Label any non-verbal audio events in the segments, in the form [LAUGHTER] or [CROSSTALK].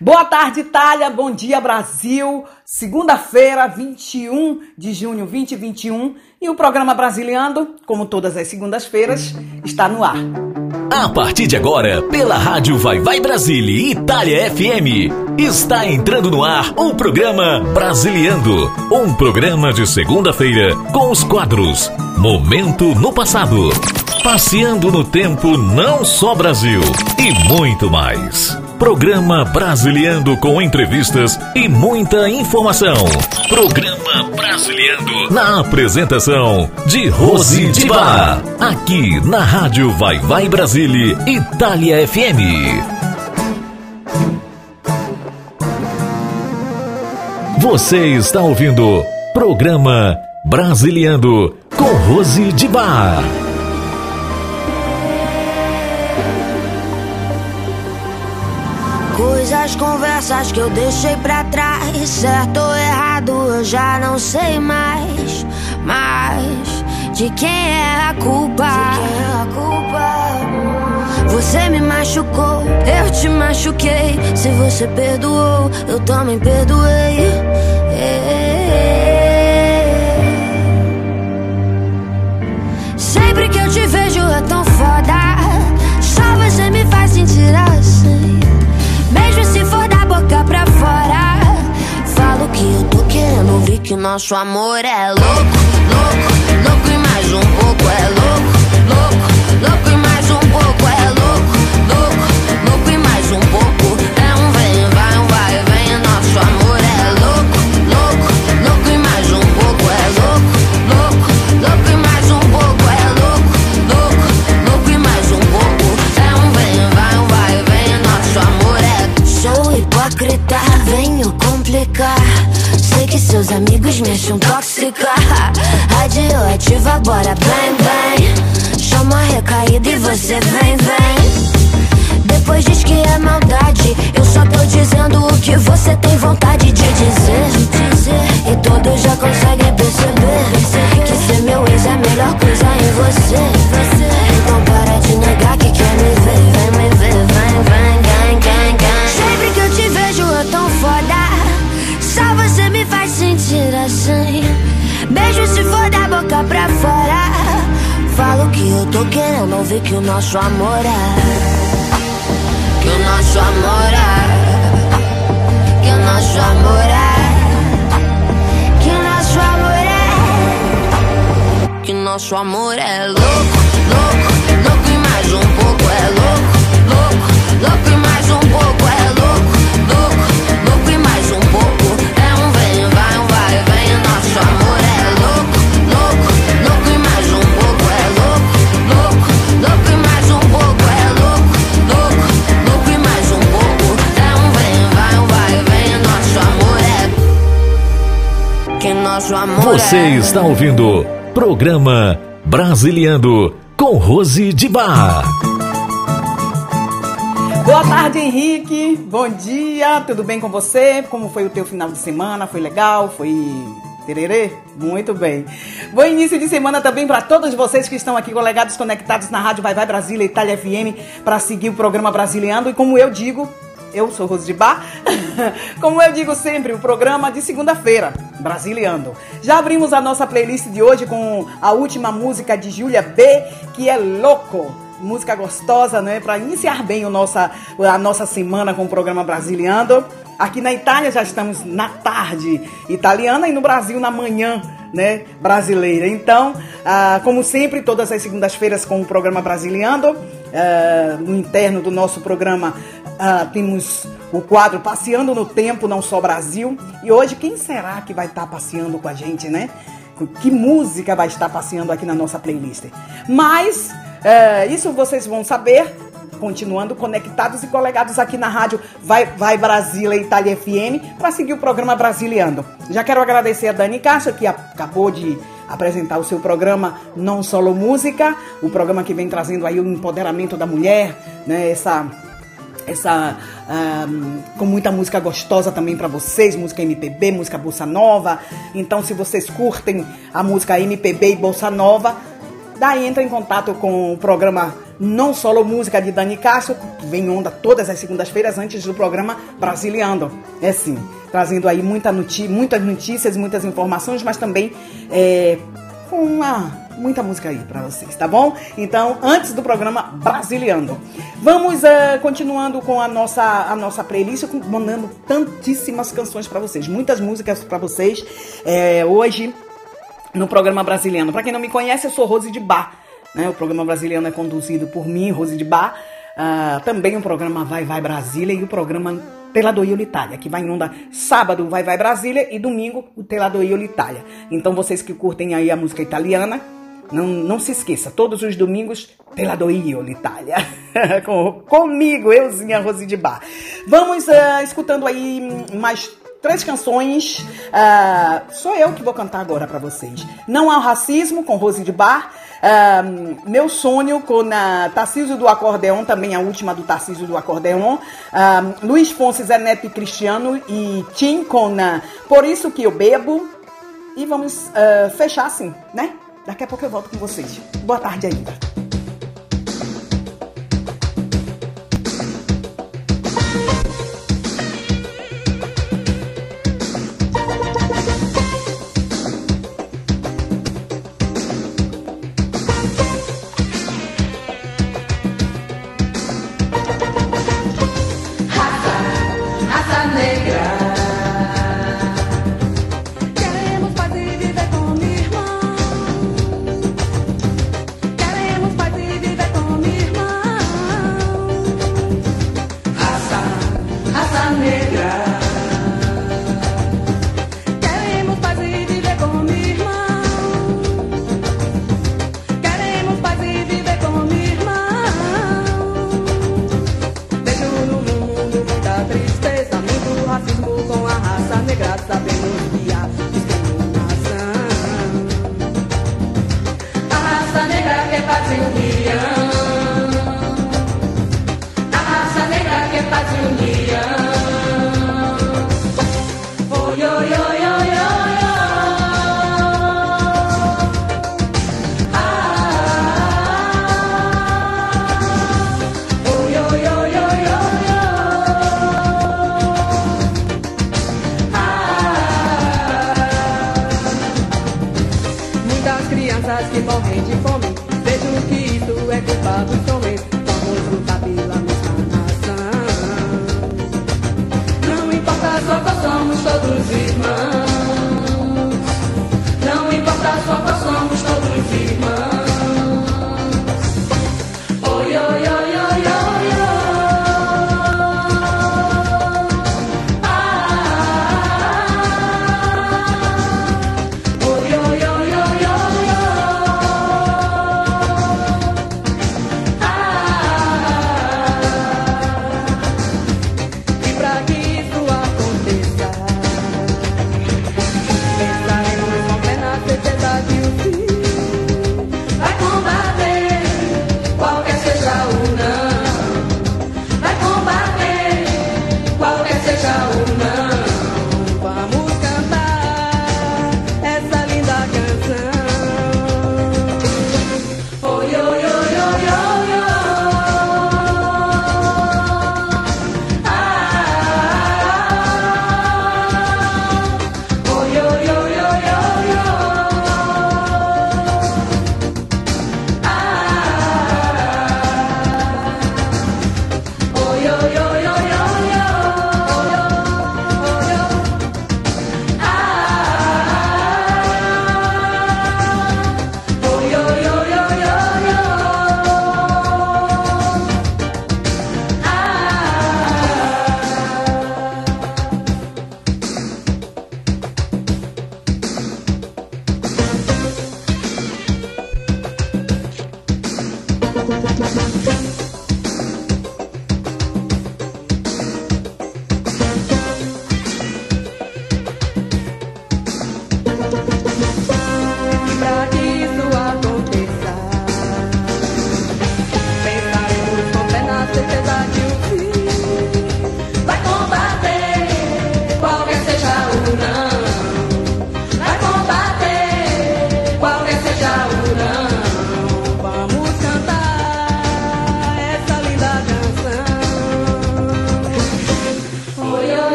Boa tarde, Itália. Bom dia, Brasil. Segunda-feira, 21 de junho 2021. E o programa Brasiliando, como todas as segundas-feiras, está no ar. A partir de agora, pela rádio Vai Vai Brasília Itália FM, está entrando no ar o programa Brasiliando. Um programa de segunda-feira com os quadros Momento no Passado, Passeando no Tempo Não Só Brasil e muito mais. Programa Brasiliando com entrevistas e muita informação. Programa Brasiliando na apresentação de Rose Bar. Aqui na Rádio Vai Vai Brasília Itália FM. Você está ouvindo Programa Brasiliando com Rose de Bar. Coisas, conversas que eu deixei pra trás. Certo ou errado, eu já não sei mais. Mas de quem é a culpa? De quem é a culpa? Você me machucou, eu te machuquei. Se você perdoou, eu também perdoei. Sempre que eu te vejo é tão foda. Só você me faz sentir assim. Eu tô querendo ouvir que nosso amor é louco, louco, louco. E mais um pouco é louco, louco, louco. E mais um pouco me acham tóxica. Radioativa, bora bem, bem. Chama a recaída e você vem, vem. Depois diz que é maldade. Eu só tô dizendo o que você tem vontade de dizer. E todos já conseguem perceber que ser meu ex é a melhor coisa em você. Então para de negar que quer me ver. Vem vem, boca pra fora. Falo que eu tô querendo ouvir que o nosso amor é. Que o nosso amor é. Que o nosso amor é. Que o nosso amor é. Que o nosso amor é louco, louco, louco e mais um pouco é louco, louco, louco e mais um pouco é louco, Você é. está ouvindo Programa Brasiliando com Rose de Bar. Boa tarde, Henrique. Bom dia. Tudo bem com você? Como foi o teu final de semana? Foi legal? Foi tererê? Muito bem. Bom início de semana também para todos vocês que estão aqui colegados conectados na Rádio Vai Vai Brasília Itália FM para seguir o programa Brasiliando e como eu digo, eu sou Rose de Bar. [LAUGHS] Como eu digo sempre, o programa de segunda-feira, Brasiliando. Já abrimos a nossa playlist de hoje com a última música de Júlia B, que é Louco. Música gostosa, né? Para iniciar bem o nossa, a nossa semana com o programa Brasiliando. Aqui na Itália já estamos na tarde italiana e no Brasil na manhã né, brasileira. Então, ah, como sempre, todas as segundas-feiras com o programa Brasiliando, ah, no interno do nosso programa ah, temos o quadro Passeando no Tempo, não só Brasil. E hoje, quem será que vai estar passeando com a gente, né? Que música vai estar passeando aqui na nossa playlist? Mas, eh, isso vocês vão saber continuando conectados e colegados aqui na rádio Vai, Vai Brasília Itália FM para seguir o programa Brasiliando. Já quero agradecer a Dani Caixa, que acabou de apresentar o seu programa Não Solo Música, o programa que vem trazendo aí o empoderamento da mulher, né? Essa essa um, com muita música gostosa também para vocês, música MPB, música bossa nova. Então, se vocês curtem a música MPB e bossa nova, daí entra em contato com o programa não solo música de Dani Castro, que vem onda todas as segundas-feiras antes do programa Brasiliando. É sim, trazendo aí muita noti muitas notícias, muitas informações, mas também é, com uma muita música aí para vocês, tá bom? Então, antes do programa Brasiliando. Vamos uh, continuando com a nossa, a nossa playlist, mandando tantíssimas canções para vocês, muitas músicas para vocês. É, hoje, no programa Brasiliano. Para quem não me conhece, eu sou Rose de Bar. Né? O programa Brasiliano é conduzido por mim, Rose de Bar. Uh, também o programa Vai Vai Brasília e o programa Teladoio Itália, que vai em onda sábado Vai Vai Brasília e domingo o Teladoio Itália. Então vocês que curtem aí a música italiana, não, não se esqueça, todos os domingos, Teladoio l'Italia. [LAUGHS] Com, comigo, euzinha Rose de Bar. Vamos uh, escutando aí mais três canções. Uh, sou eu que vou cantar agora para vocês. Não há racismo, com Rose de Bar. Uh, meu sonho com uh, Tarcísio do Acordeon, também a última do Tarcísio do Acordeon. Uh, Luiz Fonses, Zé Neto e Cristiano e Tim com uh, Por Isso Que Eu Bebo. E vamos fechar assim, né? Daqui a pouco eu volto com vocês. Boa tarde ainda.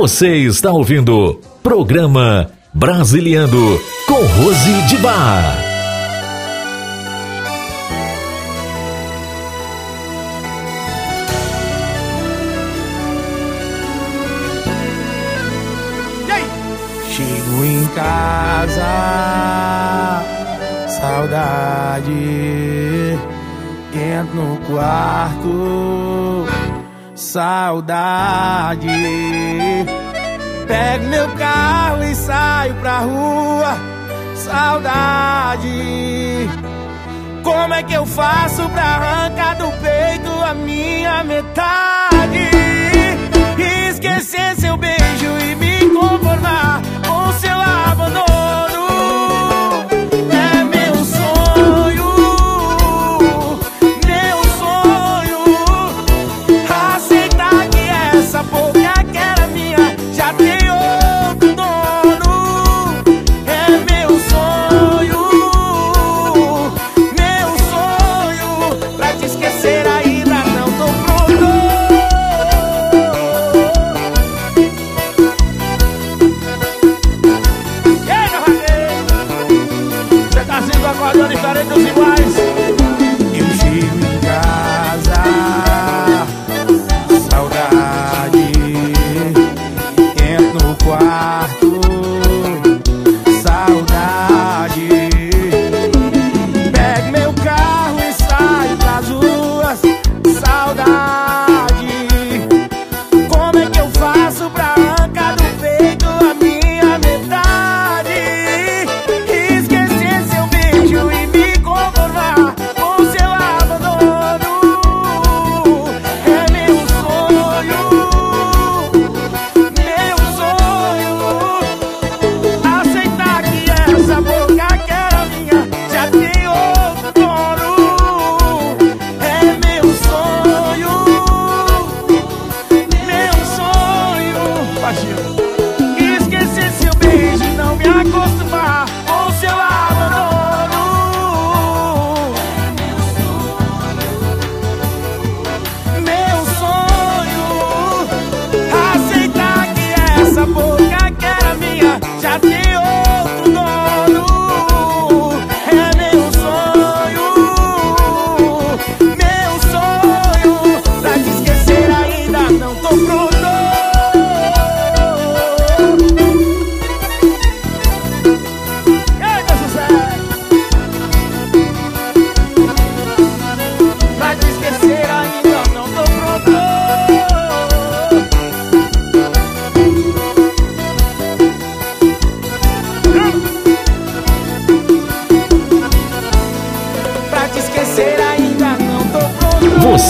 Você está ouvindo programa Brasiliando com Rose de Bar. Chego em casa, saudade, entro no quarto saudade. Pego meu carro e saio pra rua, saudade. Como é que eu faço pra arrancar do peito a minha metade? Esquecer seu beijo e me conformar com seu abandono.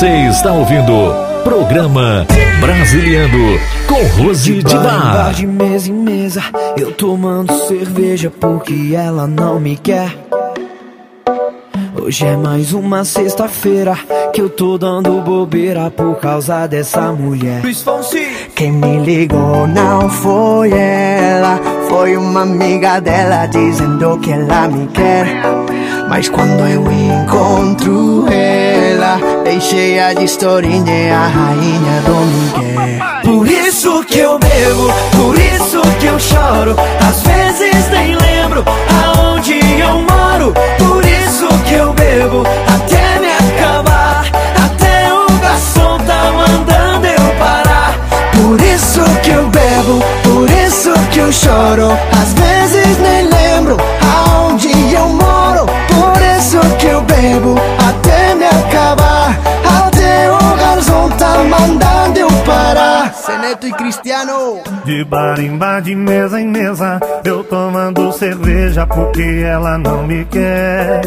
Está ouvindo programa Brasiliano com Rose de Bar. De mesa em mesa, eu tomando cerveja porque ela não me quer. Hoje é mais uma sexta-feira que eu tô dando bobeira por causa dessa mulher. Quem me ligou não foi ela, foi uma amiga dela dizendo que ela me quer. Mas quando eu encontro ela, bem cheia de historinha, é a rainha do Miguel. Por isso que eu bebo, por isso que eu choro. Às vezes nem lembro aonde eu moro. Por isso que eu bebo até me acabar. Até o garçom tá mandando eu parar. Por isso que eu bebo, por isso que eu choro. Às vezes nem lembro aonde eu moro. Por isso que eu bebo até me acabar. Até o garçom tá mandando eu parar. Seneto e Cristiano. De bar em bar, de mesa em mesa, eu tomando cerveja porque ela não me quer.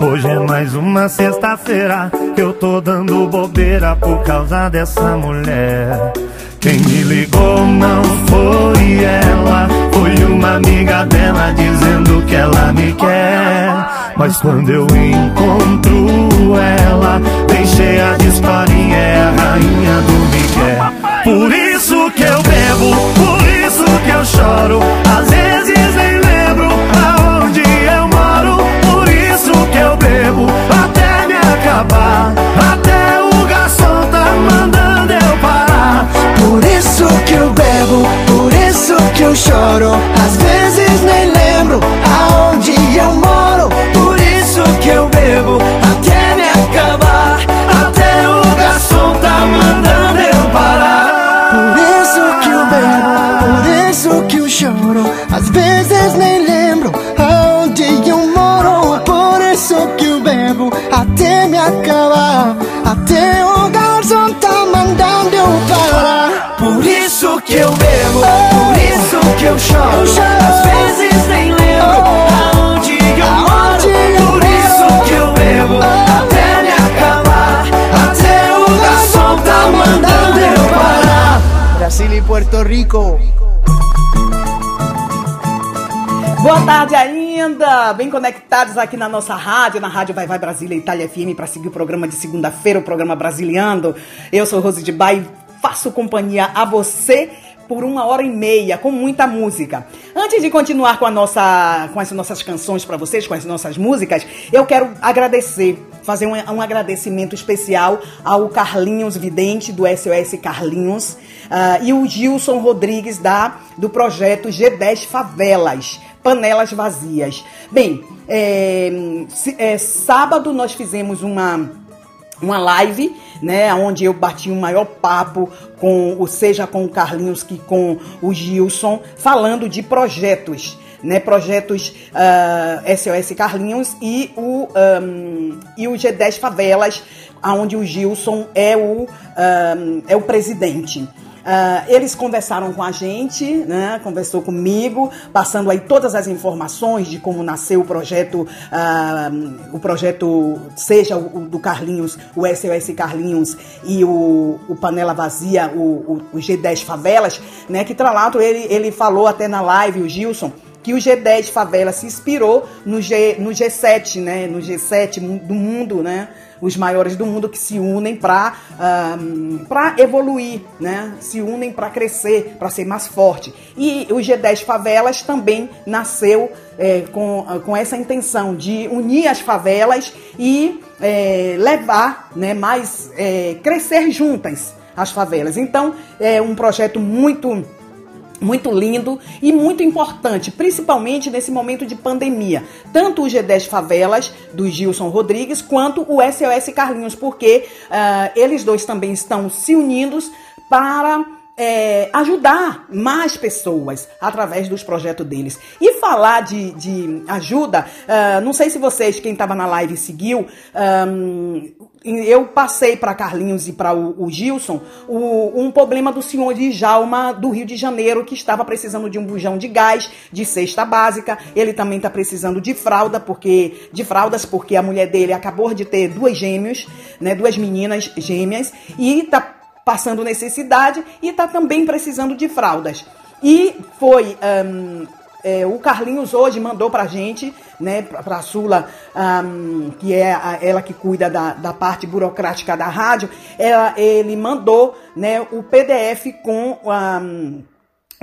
Hoje é mais uma sexta-feira que eu tô dando bobeira por causa dessa mulher. Quem me ligou não foi ela, foi uma amiga dela dizendo que ela me quer. Mas quando eu encontro ela, bem cheia de historinha, é a rainha do Miguel. Por isso que eu bebo, por isso que eu choro, às vezes nem lembro aonde eu moro. Por isso que eu bebo, até me acabar, eu choro. Às vezes nem lembro aonde eu moro. Por isso que eu bebo até me acabar. Até o garçom tá mandando eu parar. Por isso que eu bebo, por isso que eu choro. Às vezes nem lembro aonde eu moro. Por isso que eu bebo até me acabar. Até o garçom tá mandando eu parar. Por isso que eu bebo. Brasil e Puerto Rico. Boa tarde ainda, bem conectados aqui na nossa rádio, na Rádio Vai Vai Brasília Itália FM, para seguir o programa de segunda-feira, o programa Brasiliando. Eu sou Rose de Bai, faço companhia a você por uma hora e meia, com muita música. Antes de continuar com, a nossa, com as nossas canções para vocês, com as nossas músicas, eu quero agradecer, fazer um, um agradecimento especial ao Carlinhos Vidente, do SOS Carlinhos, uh, e o Gilson Rodrigues, da, do projeto G10 Favelas panelas vazias. Bem, é, é, sábado nós fizemos uma uma live, né, onde eu bati um maior papo com, ou seja, com o Carlinhos que com o Gilson, falando de projetos, né, projetos uh, ah, SOS Carlinhos e o um, e o G10 Favelas, aonde o Gilson é o um, é o presidente. Uh, eles conversaram com a gente, né? Conversou comigo, passando aí todas as informações de como nasceu o projeto, uh, o projeto seja o, o, do Carlinhos, o SOS Carlinhos e o, o Panela Vazia, o, o, G10 Favelas, né? Que Tralato ele, ele falou até na live, o Gilson, que o G10 Favela se inspirou no, G, no G7, né? No G7 do mundo, né? Os maiores do mundo que se unem para um, para evoluir, né? Se unem para crescer, para ser mais forte. E o G10 Favelas também nasceu é, com, com essa intenção de unir as favelas e é, levar, né? Mais é, crescer juntas as favelas. Então é um projeto muito muito lindo e muito importante, principalmente nesse momento de pandemia. Tanto o G10 Favelas, do Gilson Rodrigues, quanto o SOS Carlinhos, porque uh, eles dois também estão se unindo para é, ajudar mais pessoas através dos projetos deles. E falar de, de ajuda, uh, não sei se vocês, quem estava na live, seguiu, um, eu passei para Carlinhos e para o, o, Gilson o, um problema do senhor de Jalma do Rio de Janeiro que estava precisando de um bujão de gás, de cesta básica. Ele também está precisando de fralda, porque de fraldas, porque a mulher dele acabou de ter duas gêmeos, né, duas meninas gêmeas, e está passando necessidade e está também precisando de fraldas. E foi. Um, é, o Carlinhos hoje mandou pra gente, né, pra, pra Sula, um, que é a, ela que cuida da, da parte burocrática da rádio, ela, ele mandou, né, o PDF com um,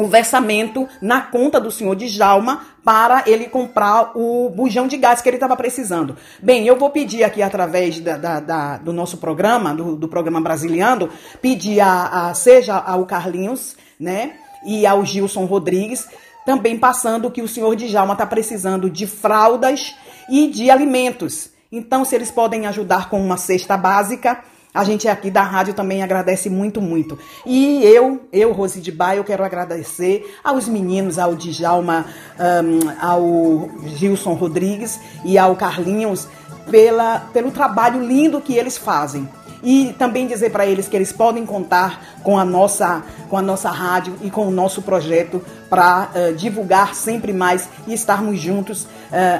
o versamento na conta do senhor de Jalma para ele comprar o bujão de gás que ele estava precisando. Bem, eu vou pedir aqui através da, da, da, do nosso programa, do, do programa Brasiliano, pedir a, a, seja ao Carlinhos, né, e ao Gilson Rodrigues, também passando que o senhor de Jalma está precisando de fraldas e de alimentos. Então, se eles podem ajudar com uma cesta básica, a gente aqui da rádio também agradece muito, muito. E eu, eu, Rose de Baia, eu quero agradecer aos meninos, ao Djalma, um, ao Gilson Rodrigues e ao Carlinhos pela, pelo trabalho lindo que eles fazem e também dizer para eles que eles podem contar com a nossa, com a nossa rádio e com o nosso projeto para uh, eh, divulgar sempre mais e estarmos juntos uh,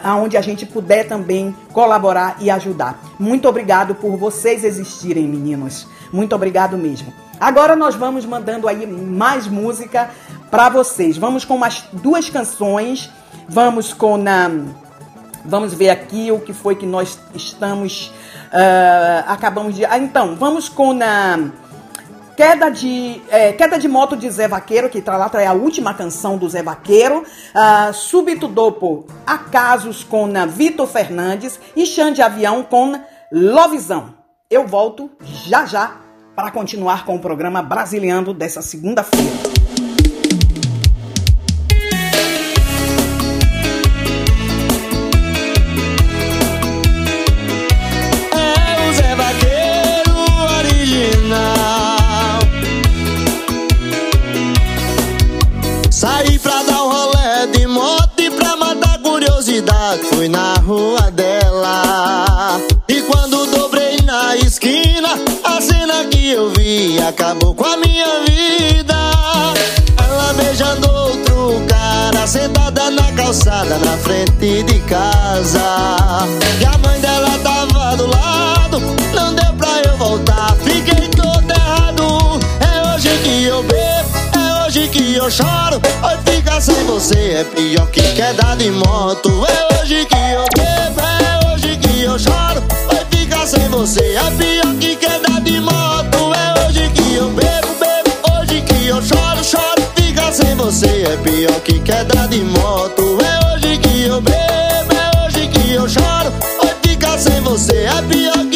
aonde a gente puder também colaborar e ajudar. Muito obrigado por vocês existirem, meninos. Muito obrigado mesmo. Agora nós vamos mandando aí mais música para vocês. Vamos com mais duas canções. Vamos com na Vamos ver aqui o que foi que nós estamos Uh, acabamos de. Ah, então, vamos com a. Queda de, é, Queda de Moto de Zé Vaqueiro, que tá lá é a última canção do Zé Vaqueiro. Uh, Súbito Dopo, Acasos com Vitor Fernandes. E Xande de Avião com Lovezão. Eu volto já já para continuar com o programa Brasiliano dessa segunda-feira. Acabou com a minha vida. Ela beijando outro cara, sentada na calçada, na frente de casa. E a mãe dela tava do lado, não deu pra eu voltar, fiquei todo errado. É hoje que eu bebo, é hoje que eu choro. Hoje ficar sem você é pior que queda de moto. É hoje que eu bebo, é hoje que eu choro. Hoje ficar sem você é pior que queda de moto. Eu choro, choro. Ficar sem você é pior que queda de moto. É hoje que eu bebo, é hoje que eu choro. Hoje ficar sem você é pior que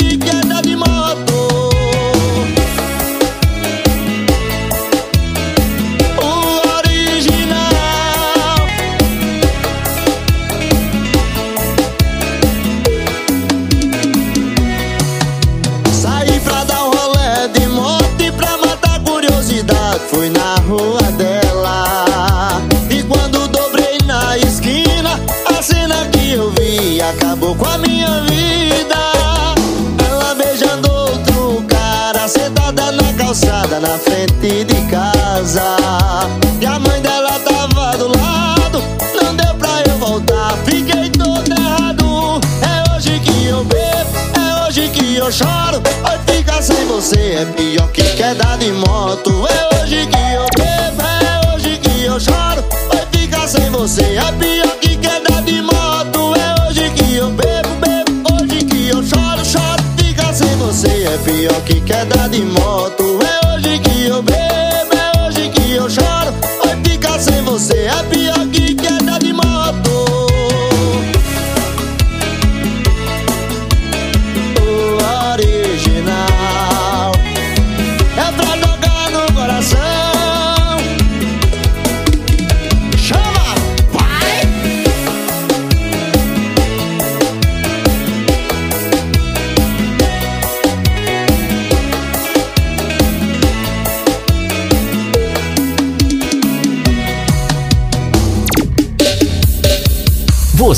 de casa. E a mãe dela tava do lado Não deu pra eu voltar. Fiquei todo errado É hoje que eu bebo É hoje que eu choro. Hoje ficar sem você é pior que queda de moto. É hoje que eu bebo É hoje que eu choro. Hoje ficar sem você é pior que queda de moto. É hoje que eu bebo, bebo Hoje que eu choro, choro. Ficar sem você é pior que queda de moto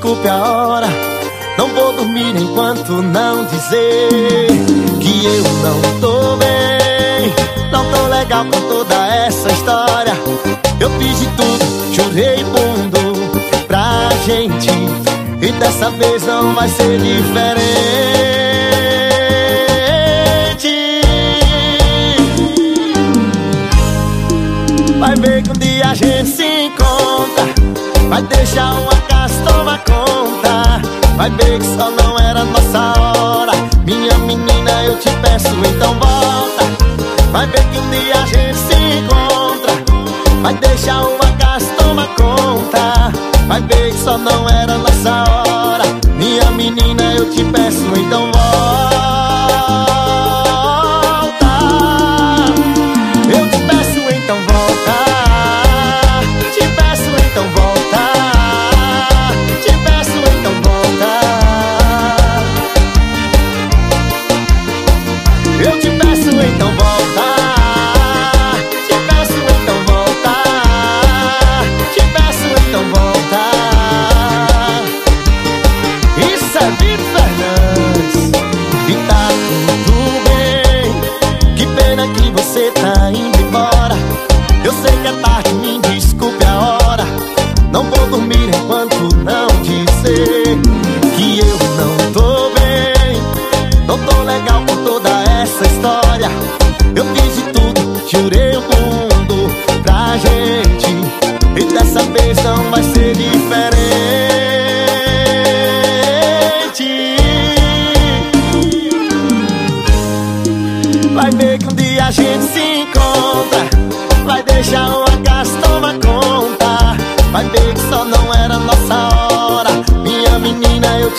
Desculpe a hora. Não vou dormir enquanto não dizer Que eu não tô bem. Não tô legal com toda essa história. Eu fiz de tudo, jurei mundo pra gente. E dessa vez não vai ser diferente. Vai ver que um dia a gente se encontra. Vai deixar uma Vai ver que só não era nossa hora. Minha menina, eu te peço, então volta. Vai ver que um dia a gente se encontra. Vai deixar uma casa tomar conta. Vai ver que só não era nossa hora. Minha menina, eu te peço, então volta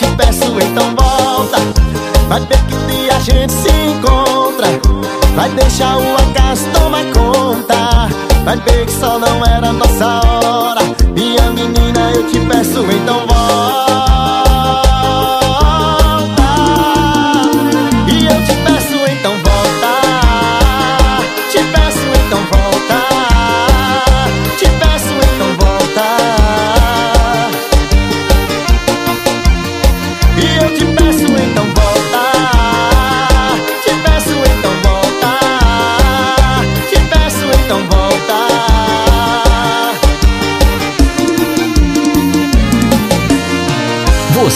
te peço, então volta. Vai ver que dia a gente se encontra. Vai deixar o acaso tomar conta. Vai ver que só não era nossa hora. Minha menina, eu te peço, então volta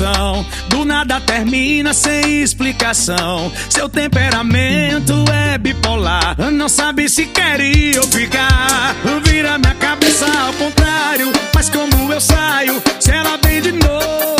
Confusão. Do nada termina sem explicação. Seu temperamento é bipolar. Não sabe se quer ir ou ficar. Vira minha cabeça ao contrário. Mas como eu saio, se ela vem de novo,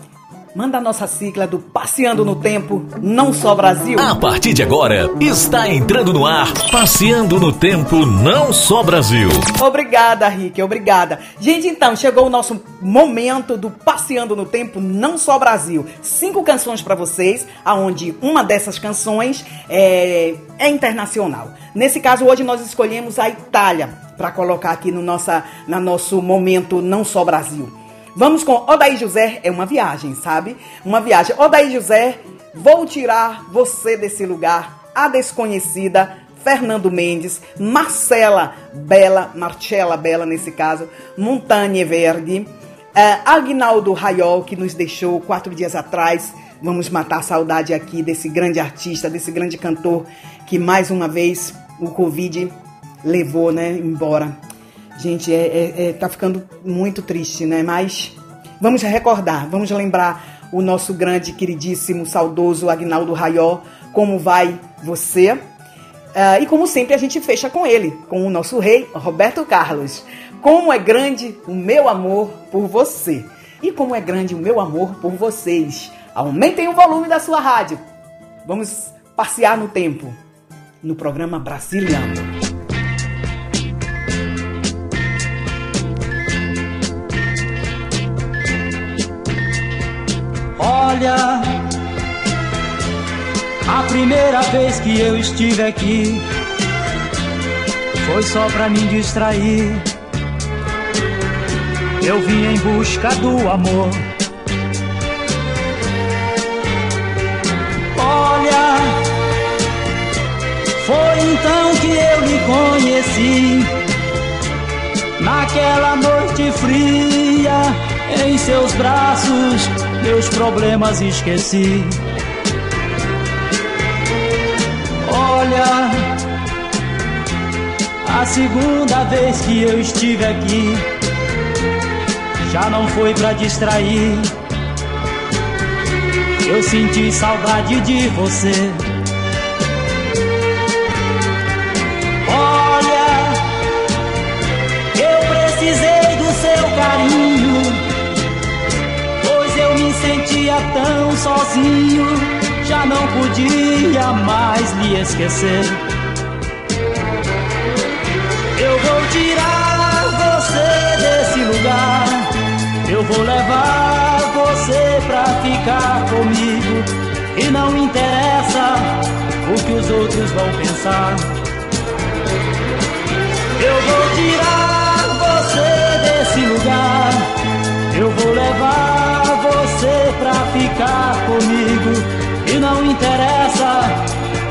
Manda a nossa sigla do Passeando no Tempo, não só Brasil. A partir de agora, está entrando no ar Passeando no Tempo, não só Brasil. Obrigada, Rick, obrigada. Gente, então, chegou o nosso momento do Passeando no Tempo, não só Brasil. Cinco canções para vocês, aonde uma dessas canções é, é internacional. Nesse caso, hoje nós escolhemos a Itália para colocar aqui no nossa, no nosso momento não só Brasil. Vamos com Odaí José, é uma viagem, sabe? Uma viagem. Odaí José, vou tirar você desse lugar, a desconhecida, Fernando Mendes, Marcela Bela, Marcela Bela nesse caso, Montanha Verde, uh, Agnaldo Raiol, que nos deixou quatro dias atrás. Vamos matar a saudade aqui desse grande artista, desse grande cantor que mais uma vez o Covid levou, né, embora. Gente, é, é, é, tá ficando muito triste, né? Mas vamos recordar, vamos lembrar o nosso grande, queridíssimo, saudoso Agnaldo Raió, como vai você? Uh, e como sempre a gente fecha com ele, com o nosso rei Roberto Carlos. Como é grande o meu amor por você. E como é grande o meu amor por vocês. Aumentem o volume da sua rádio. Vamos passear no tempo no programa Brasiliano. Olha, a primeira vez que eu estive aqui foi só pra me distrair. Eu vim em busca do amor. Olha, foi então que eu lhe conheci. Naquela noite fria, em seus braços meus problemas esqueci. Olha, a segunda vez que eu estive aqui já não foi pra distrair. Eu senti saudade de você. Sentia tão sozinho, já não podia mais lhe esquecer. Eu vou tirar você desse lugar, eu vou levar você pra ficar comigo. E não interessa o que os outros vão pensar. Eu vou tirar você desse lugar, pra ficar comigo e não interessa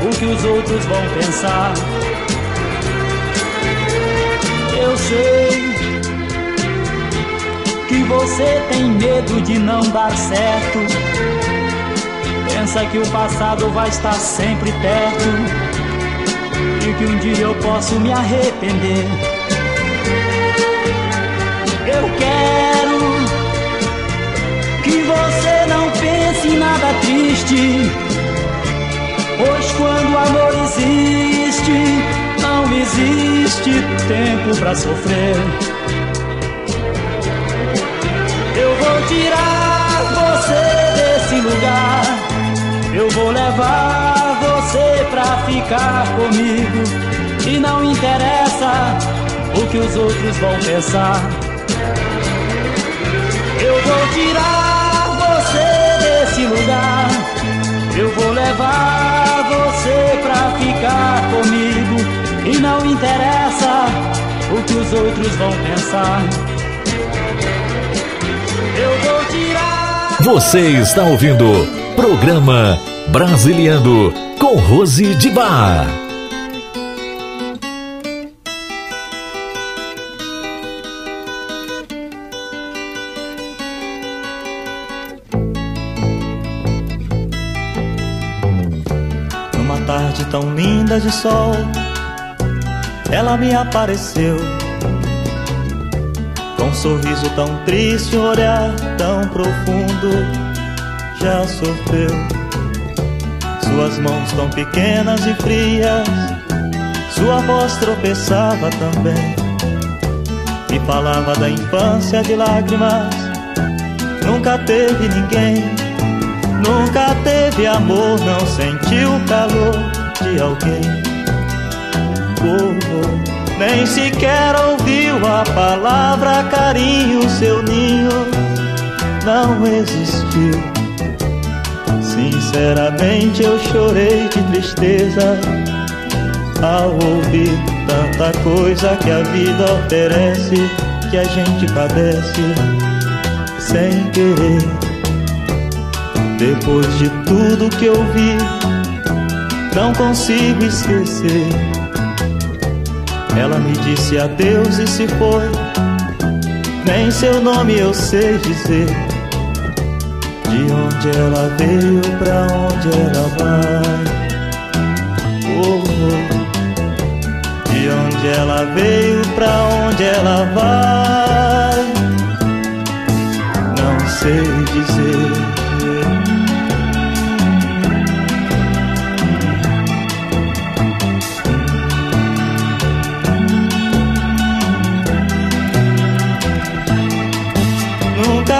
o que os outros vão pensar. Eu sei que você tem medo de não dar certo. Pensa que o passado vai estar sempre perto e que um dia eu posso me arrepender. Eu quero que você em nada triste. Pois quando o amor existe, não existe tempo para sofrer. Eu vou tirar você desse lugar. Eu vou levar você pra ficar comigo. E não interessa o que os outros vão pensar. Eu vou tirar vou levar você pra ficar comigo. E não interessa o que os outros vão pensar. Eu vou tirar. Você está ouvindo Programa Brasiliano com Rose de Bar. Tão linda de sol, ela me apareceu. Com um sorriso tão triste, um olhar tão profundo, já sofreu. Suas mãos tão pequenas e frias, sua voz tropeçava também. Me falava da infância de lágrimas, nunca teve ninguém Nunca teve amor, não sentiu calor de alguém. Oh. Nem sequer ouviu a palavra carinho, seu ninho não existiu. Sinceramente eu chorei de tristeza ao ouvir tanta coisa que a vida oferece, que a gente padece sem querer. Depois de tudo que eu vi, não consigo esquecer. Ela me disse adeus e se foi. Nem seu nome eu sei dizer. De onde ela veio, pra onde ela vai. Oh, oh. De onde ela veio, pra onde ela vai. Não sei dizer.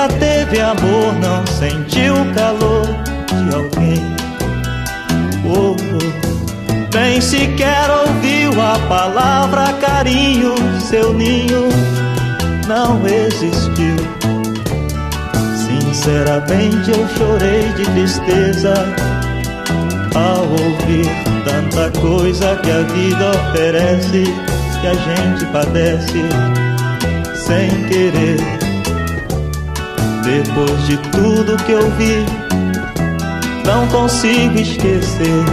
Teve amor, não sentiu o calor de alguém. Oh, oh. Nem sequer ouviu a palavra carinho, seu ninho não existiu. Sinceramente eu chorei de tristeza ao ouvir tanta coisa que a vida oferece, que a gente padece sem querer. Depois de tudo que eu vi, não consigo esquecer.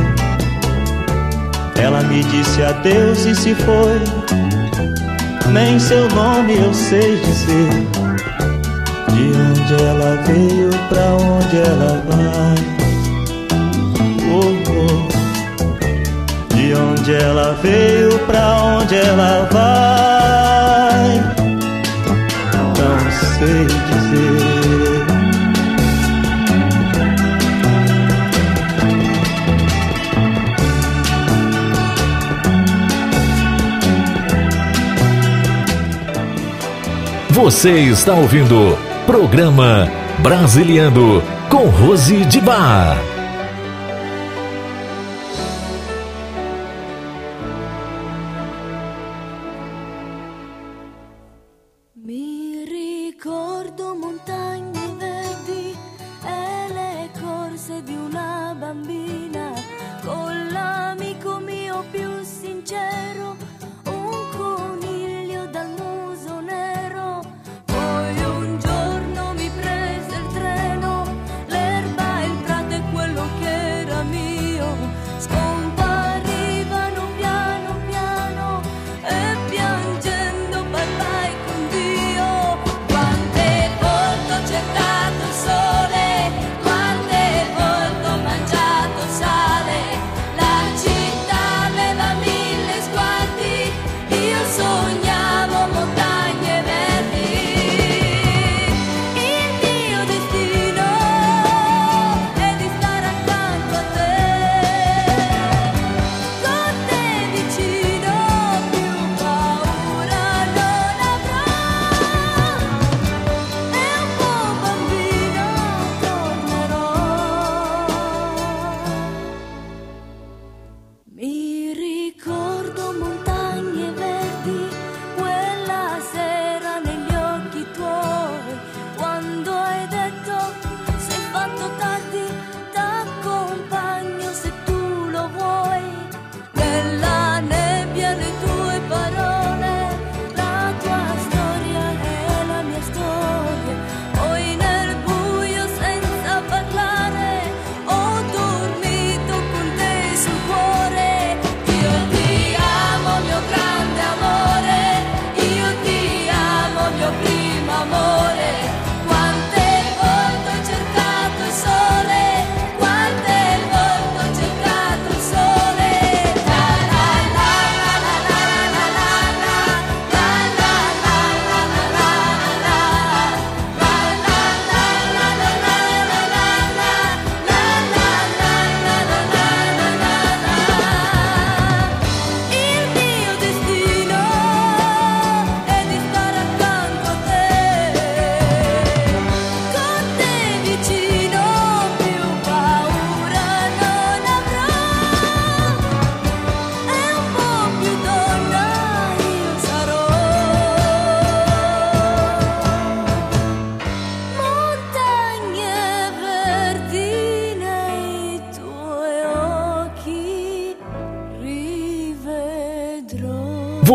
Ela me disse adeus e se foi. Nem seu nome eu sei dizer. De onde ela veio, pra onde ela vai. Oh, oh. De onde ela veio, pra onde ela vai. Sei dizer. Você está ouvindo programa Brasiliando com Rose de Bar.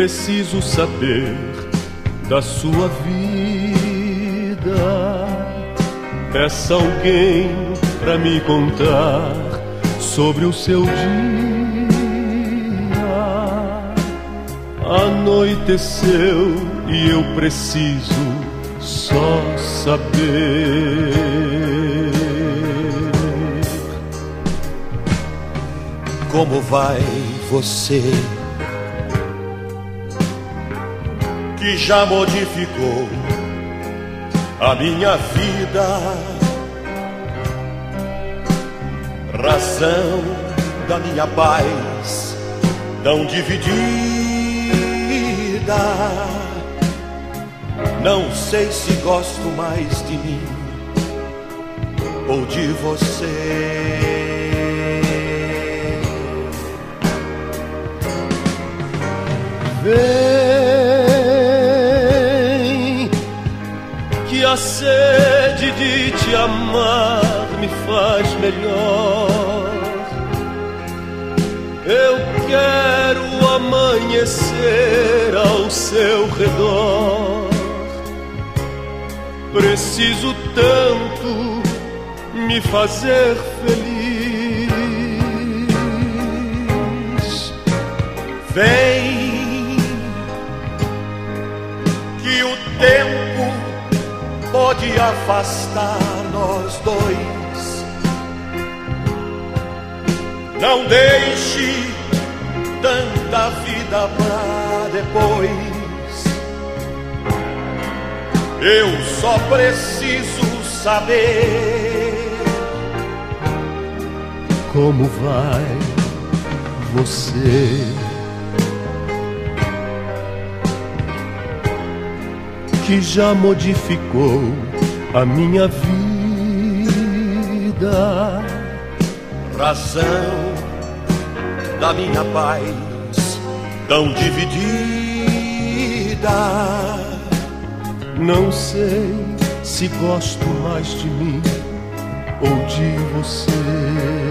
Preciso saber da sua vida. Peça alguém pra me contar sobre o seu dia. Anoiteceu e eu preciso só saber. Como vai você? Que já modificou a minha vida, razão da minha paz tão dividida. Não sei se gosto mais de mim ou de você. Sede de te amar me faz melhor. Eu quero amanhecer ao seu redor. Preciso tanto me fazer feliz. Vem pode afastar nós dois. Não deixe tanta vida pra depois. Eu só preciso saber como vai você. Que já modificou a minha vida. razão da minha paz tão dividida. Não sei se gosto mais de mim ou de você.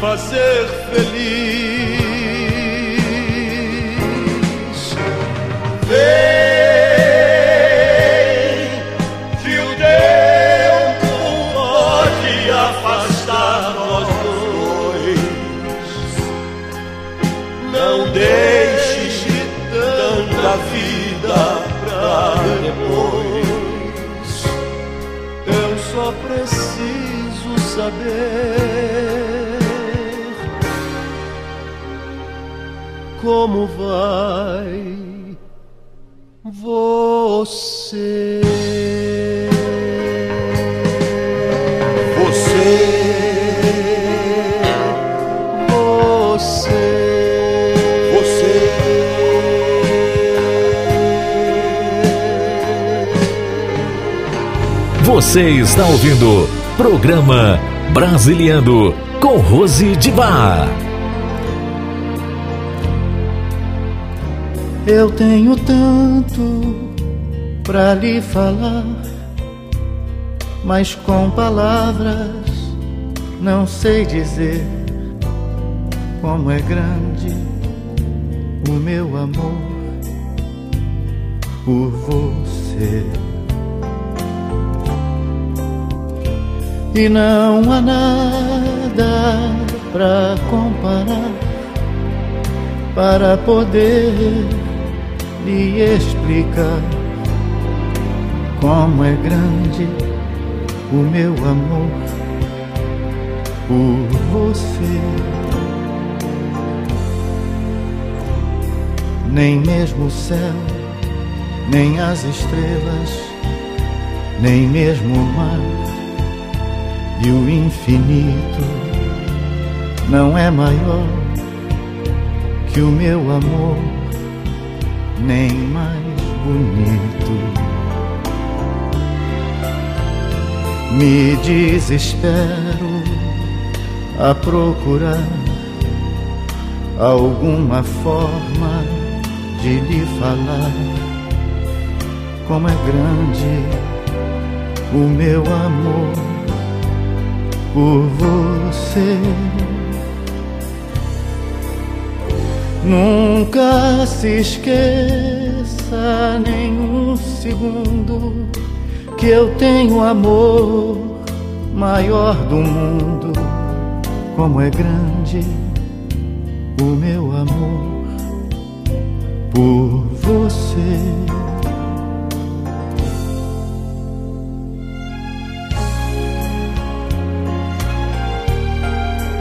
Fazer feliz. Como vai você. Você, Você. Está ouvindo programa Brasiliando com Rose de Eu tenho tanto pra lhe falar, mas com palavras não sei dizer como é grande o meu amor por você. E não há nada pra comparar para poder lhe explicar como é grande o meu amor por você. Nem mesmo o céu, nem as estrelas, nem mesmo o mar e o infinito não é maior que o meu amor, nem mais bonito. Me desespero a procurar alguma forma de lhe falar como é grande o meu amor por você. Nunca se esqueça nem um segundo que eu tenho amor maior do mundo. Como é grande o meu amor por você.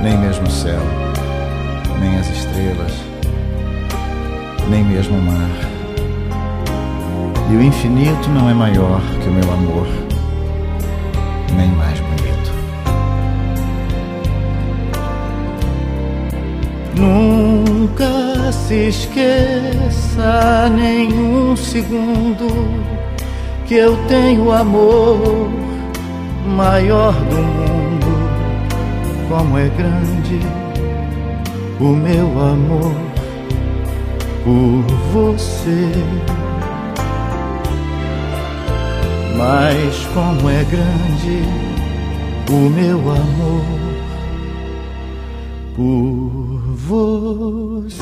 Nem mesmo o céu, nem as estrelas, nem mesmo o mar e o infinito não é maior que o meu amor, nem mais bonito. Nunca se esqueça nem um segundo que eu tenho amor maior do mundo. Como é grande o meu amor por você. Mas como é grande o meu amor por você.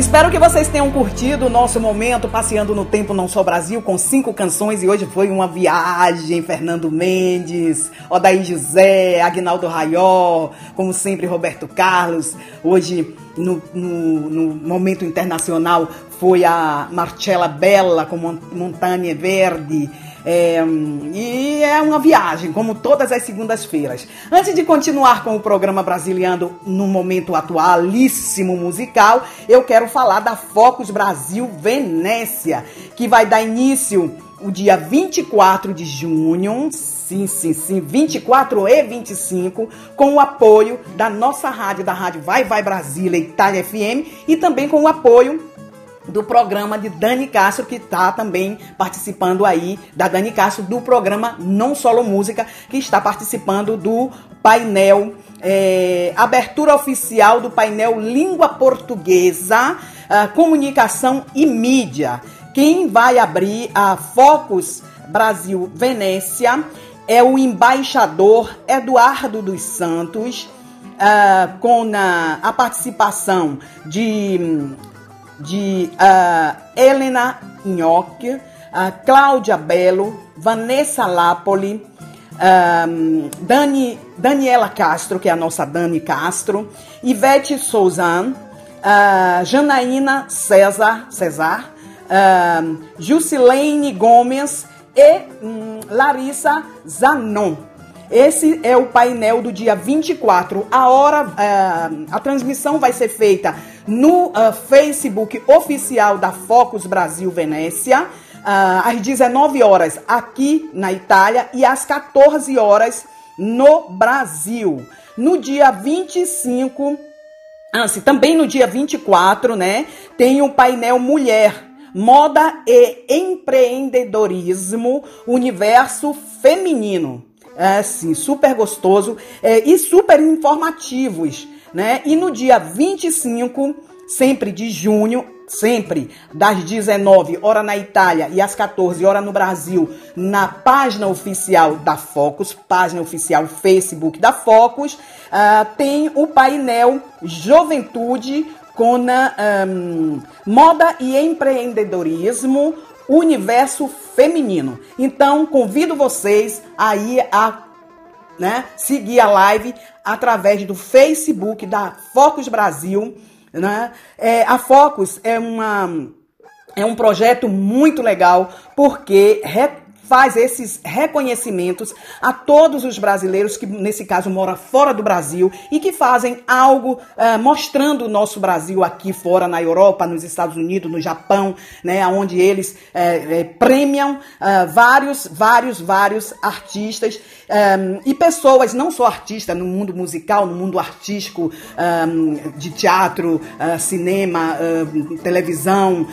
Espero que vocês tenham curtido o nosso momento passeando no tempo não só Brasil com cinco canções e hoje foi uma viagem. Fernando Mendes, Odaí José, Agnaldo Raiol, como sempre Roberto Carlos. Hoje no, no, no, momento internacional foi a Marcella Bella com Montanha Verde. É, e é uma viagem, como todas as segundas-feiras. Antes de continuar com o programa Brasiliano no momento atualíssimo musical, eu quero falar da Focus Brasil Venécia, que vai dar início o dia 24 de junho, sim, sim, sim, 24 e 25, com o apoio da nossa rádio, da rádio Vai Vai Brasília, Itália FM, e também com o apoio do programa de Dani Castro, que está também participando aí, da Dani Castro, do programa Não Solo Música, que está participando do painel, é, abertura oficial do painel Língua Portuguesa, uh, Comunicação e Mídia. Quem vai abrir a Focus Brasil Venécia é o embaixador Eduardo dos Santos, uh, com a, a, participação de, de uh, Helena Nhoque, uh, Cláudia Belo, Vanessa Lapoli, Dani, Daniela Castro, que é a nossa Dani Castro, Ivete Souzan, Janaína César, César uh, Gomes e um, Larissa Zanon. Esse é o painel do dia 24. A hora, uh, a transmissão vai ser feita no uh, Facebook oficial da Focus Brasil Venécia, uh, às 19 horas aqui na Itália e às 14 horas no Brasil. No dia 25, assim, também no dia 24, né, tem o painel Mulher moda e empreendedorismo, universo feminino. É assim, super gostoso é, e super informativos, né? E no dia 25, sempre de junho, sempre das 19 horas na Itália e às 14 horas no Brasil, na página oficial da Focus, página oficial Facebook da Focus, uh, tem o painel Juventude com um, moda e empreendedorismo, universo feminino. Então, convido vocês aí a né, seguir a live através do Facebook da Focus Brasil Né? É, a Focus é uma é um projeto muito legal porque faz esses reconhecimentos a todos os brasileiros que, nesse caso, moram fora do Brasil e que fazem algo uh, mostrando o nosso Brasil aqui fora, na Europa, nos Estados Unidos, no Japão, né, onde eles uh, premiam uh, vários, vários, vários artistas um, e pessoas, não só artistas, no mundo musical, no mundo artístico, um, de teatro, cinema, televisão,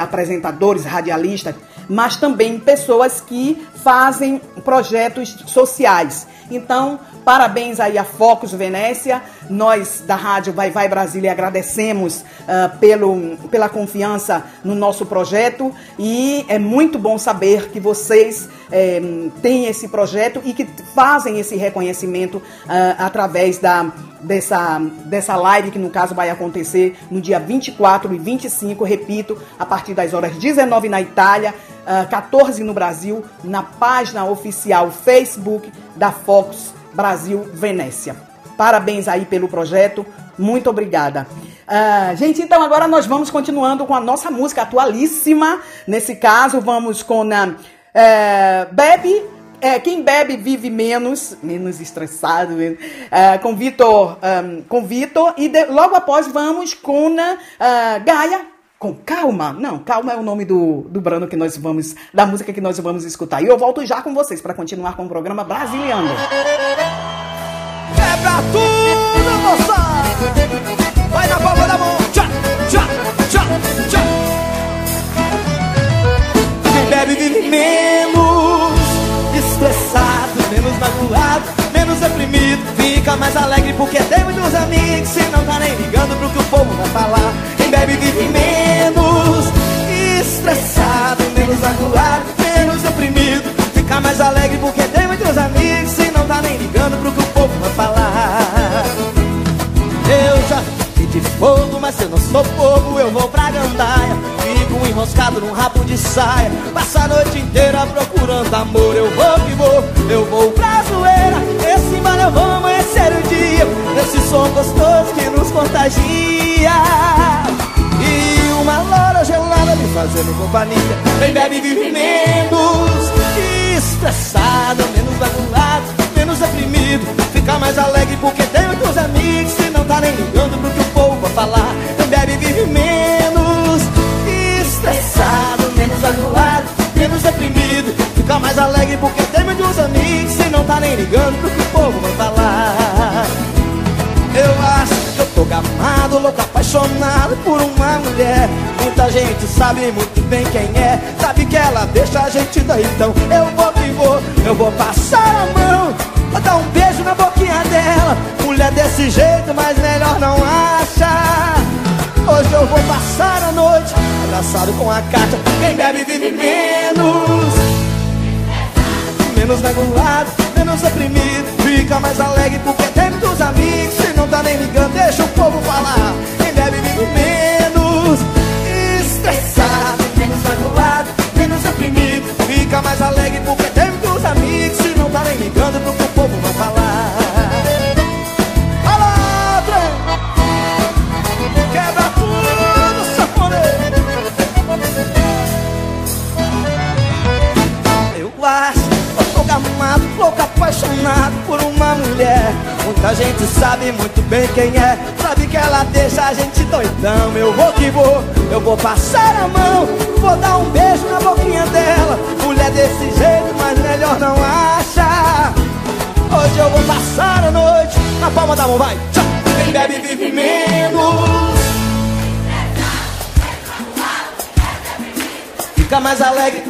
apresentadores, radialistas, mas também pessoas que fazem projetos sociais. Então, parabéns aí a Focus Venécia. Nós da Rádio Vai Vai Brasília agradecemos uh, pelo, pela confiança no nosso projeto e é muito bom saber que vocês eh, têm esse projeto e que fazem esse reconhecimento uh, através da dessa, dessa live, que no caso vai acontecer no dia 24 e 25, repito, a partir das horas 19 na Itália, uh, ah, 14 no Brasil, na página oficial Facebook da Fox Brasil Venécia. Parabéns aí pelo projeto, muito obrigada. Uh, gente, então agora nós vamos continuando com a nossa música atualíssima. Nesse caso, vamos com a uh, Bebe é, quem bebe vive menos, menos estressado, uh, com Vitor, um, com Vitor e de, logo após vamos com uh, Gaia, com Calma. Não, Calma é o nome do, do Brano que nós vamos, da música que nós vamos escutar. E eu volto já com vocês para continuar com o programa Brasiliano. Quebra tudo, moça! Vai na palma da mão! Tchá, tchá, tchá, tchá! Quem bebe vive menos estressado, menos magoado, menos deprimido. Fica mais alegre porque tem muitos amigos. Se não tá nem ligando pro que o povo vai falar. Bebe vive menos estressado, menos magoado, menos deprimido. Fica mais alegre porque tem muitos amigos. Se não tá nem ligando pro que o povo vai falar. Eu já de fogo, mas eu não sou fogo, eu vou pra gandaia Fico enroscado num rabo de saia Passa a noite inteira procurando amor Eu vou que vou, eu vou pra zoeira Esse embalo eu vou amanhecer o dia Esse som gostoso que nos contagia E uma lora gelada me fazendo companhia. Bem bebe vive menos Estressado, menos magoado, menos deprimido Fica mais alegre porque tem muitos amigos Se não tá nem ligando pro que o povo vai falar. Quem bebe vive menos Estressado, menos magoado, menos deprimido Fica mais alegre porque tem muitos amigos Se não tá nem ligando pro que o povo vai falar. Eu acho gamado, louco, apaixonado por uma mulher. Muita gente sabe muito bem quem é. Sabe que ela deixa a gente doidão Eu vou que vou, eu vou passar a mão Vou dar um beijo na boquinha dela. Mulher desse jeito, mas melhor não acha. Hoje eu vou passar a noite Abraçado com a Cátia Quem bebe vive menos. Menos magoado, menos deprimido Fica mais alegre porque tem muitos amigos não tá nem ligando, deixa o povo falar. Quem bebe vive menos Estressado, menos magoado, menos deprimido Fica mais alegre porque tem muitos amigos. Se não tá nem ligando pro que o povo vai falar. Trem! Quebra tudo, safoneiro Eu acho, eu tô gamado, louco, apaixonado por mulher Muita gente sabe muito bem quem é. Sabe que ela deixa a gente doidão. Eu vou que vou, eu vou passar a mão. Vou dar um beijo na boquinha dela. Mulher desse jeito, mas melhor não acha. Hoje eu vou passar a noite. Na palma da mão, vai! Tchau. Quem bebe vive menos. Fica mais alegre.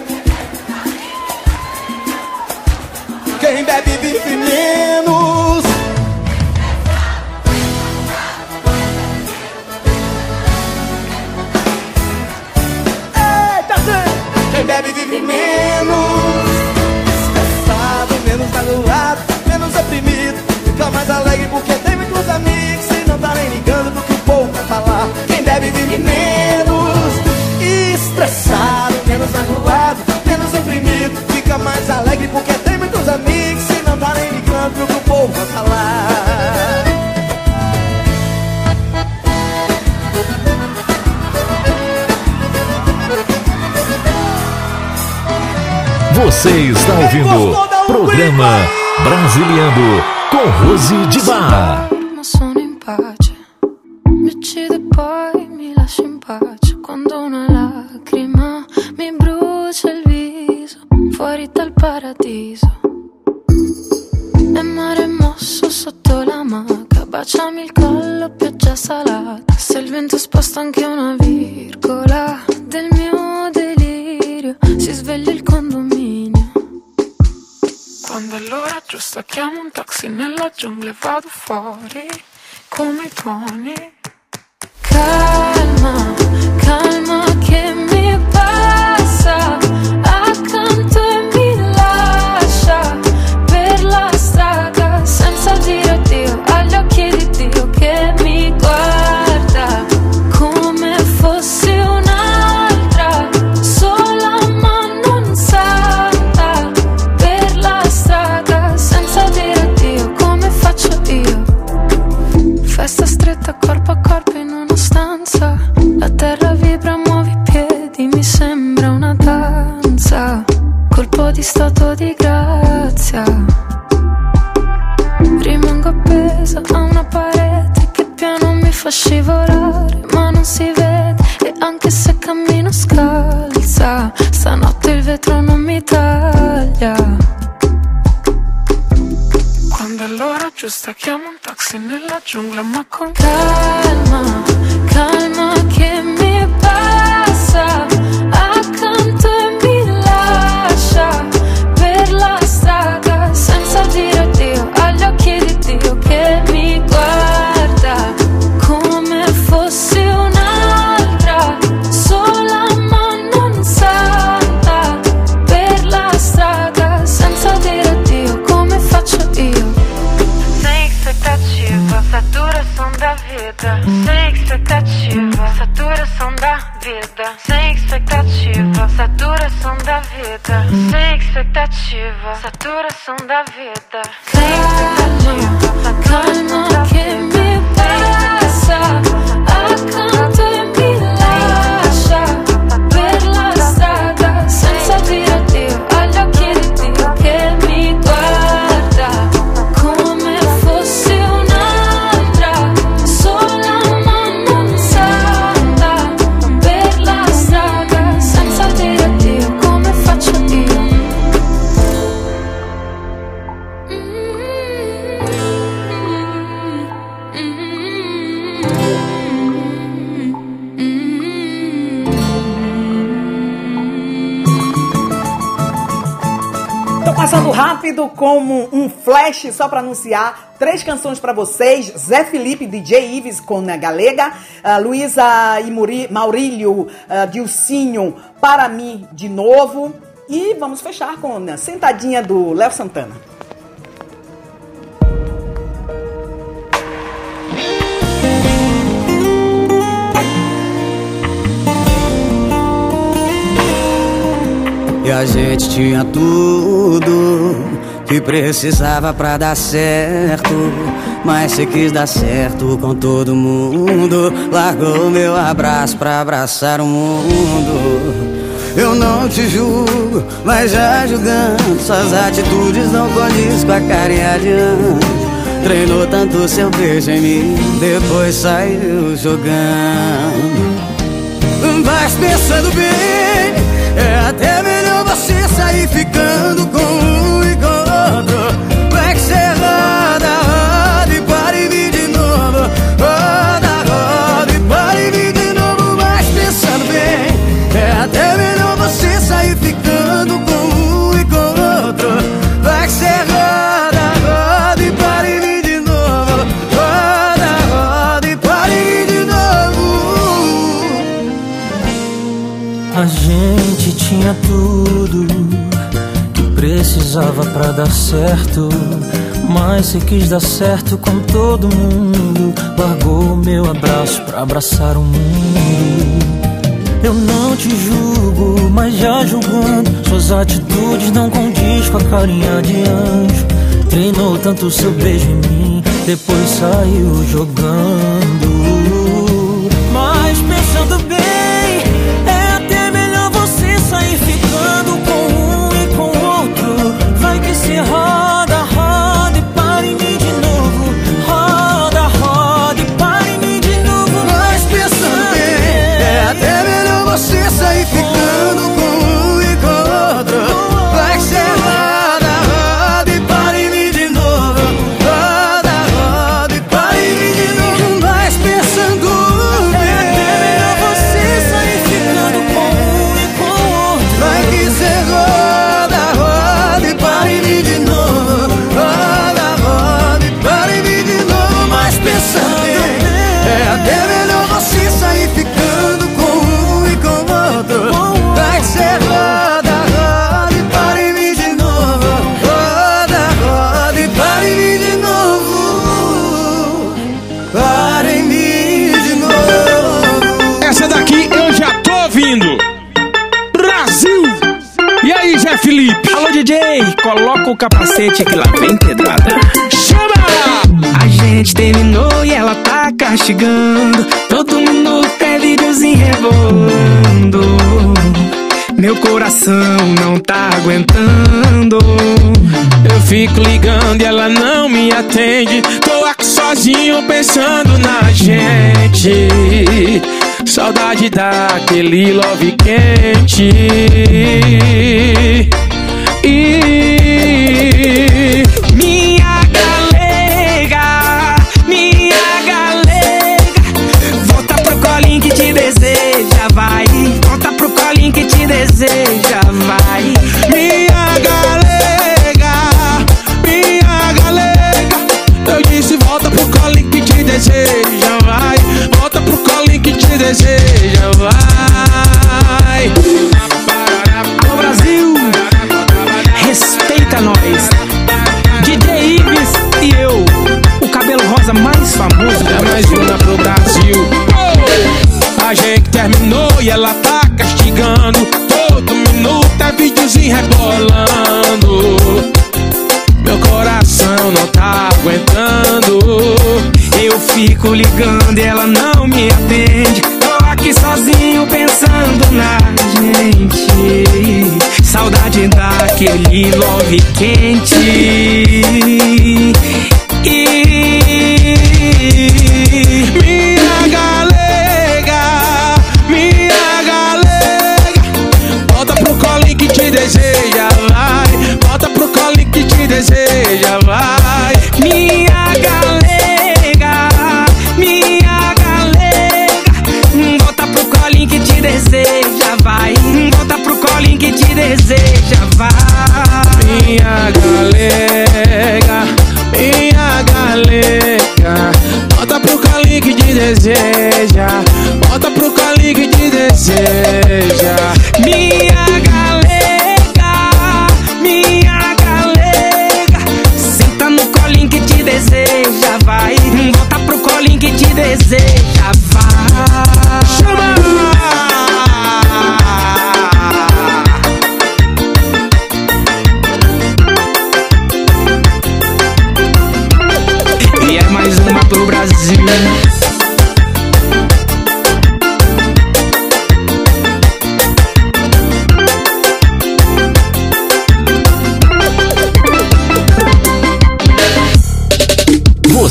Quem bebe vive menos menos oprimido. Fica mais alegre porque tem muitos amigos E não tá nem ligando do que o povo vai falar. Quem deve viver menos. Estressado Menos anulado, menos oprimido. Fica mais alegre porque tem muitos amigos E não tá nem ligando do que o povo vai falar. Você está ouvindo. Programa Brasiliano com Rose de Barra. só para anunciar três canções para vocês: Zé Felipe, DJ Ives com a Galega, uh, Luísa e Muri, Maurílio, uh, Dilcinho, Para mim de novo. E vamos fechar com a sentadinha do Léo Santana. E a gente tinha tudo que precisava pra dar certo. Mas se quis dar certo com todo mundo, largou meu abraço pra abraçar o mundo. Eu não te julgo, mas já julgando, suas atitudes não condiz com a cara de anjo. Treinou tanto seu beijo em mim, depois saiu jogando. Mas pensando bem, é até melhor você sair ficando tudo que precisava para dar certo. Mas se quis dar certo com todo mundo, largou meu abraço para abraçar o mundo. Eu não te julgo, mas já julgando, suas atitudes não condiz com a carinha de anjo. Treinou tanto seu beijo em mim, depois saiu jogando. DJ, coloca o capacete que lá vem pedrada. Chama! A gente terminou e ela tá castigando. Todo minuto é videozinho. Meu coração não tá aguentando. Eu fico ligando e ela não me atende. Tô aqui sozinho pensando na gente. Saudade daquele love quente. Minha galega, minha galega, volta pro colinho que te deseja, vai. Volta pro colinho que te deseja, vai. Minha galega, minha galega, eu disse volta pro colinho que te deseja, vai. Volta pro colinho que te deseja, fico ligando e ela não me atende. Tô aqui sozinho pensando na gente. Saudade daquele love quente.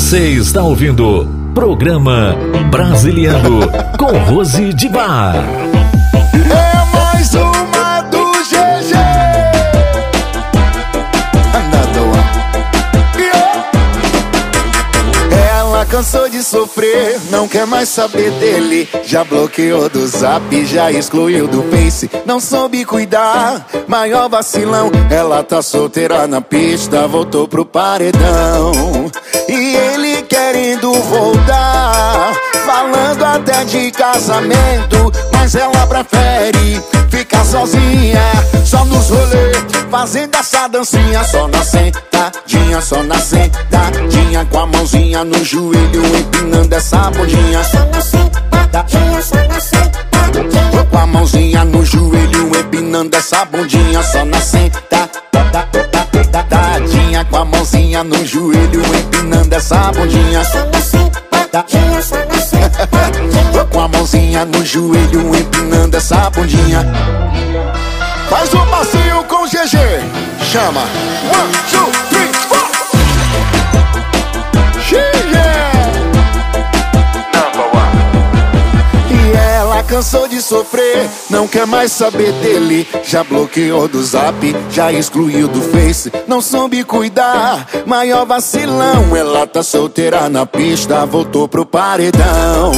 Você está ouvindo programa Brasiliano com Rose de Bar. É mais uma do GG. Ela cansou de sofrer, não quer mais saber dele. Já bloqueou do zap, já excluiu do Face. Não soube cuidar, maior vacilão. Ela tá solteira na pista, voltou pro paredão. E ele querendo voltar, falando até de casamento. Mas ela prefere ficar sozinha, só nos rolês, fazendo essa dancinha. Só na sentadinha, só na sentadinha, com a mãozinha no joelho, empinando essa bundinha. Só na sentadinha, só na sentadinha. Com a mãozinha no joelho, empinando essa bundinha. Só na sentadinha, com a mãozinha no joelho, empinando essa bundinha. Só na na sentadinha. Com a mãozinha no joelho, empinando essa bundinha. Faz um passinho com o GG. Chama. One, two, three, cansou de sofrer, não quer mais saber dele. Já bloqueou do zap, já excluiu do Face. Não soube cuidar, maior vacilão. Ela tá solteira na pista, voltou pro paredão.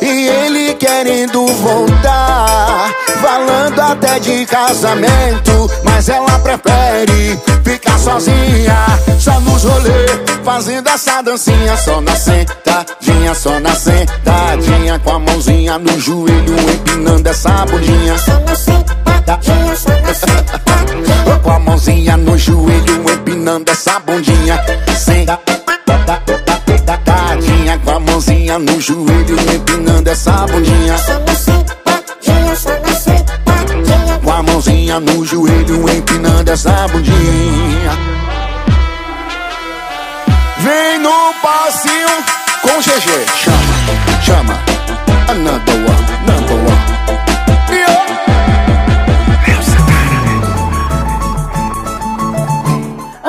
E ele querendo voltar, falando até de casamento. Mas ela prefere ficar sozinha, só nos rolês, fazendo essa dancinha. Só na sentadinha, só na sentadinha, com a mãozinha no joelho, empinando essa bundinha. Sentadinha. Com a mãozinha no joelho, empinando essa bundinha. Sentadinha, com a mãozinha no joelho, empinando essa bundinha. Com a mãozinha mãozinha no joelho, empinando essa bundinha. Vem no passinho com GG, chama, chama. Another one, number one.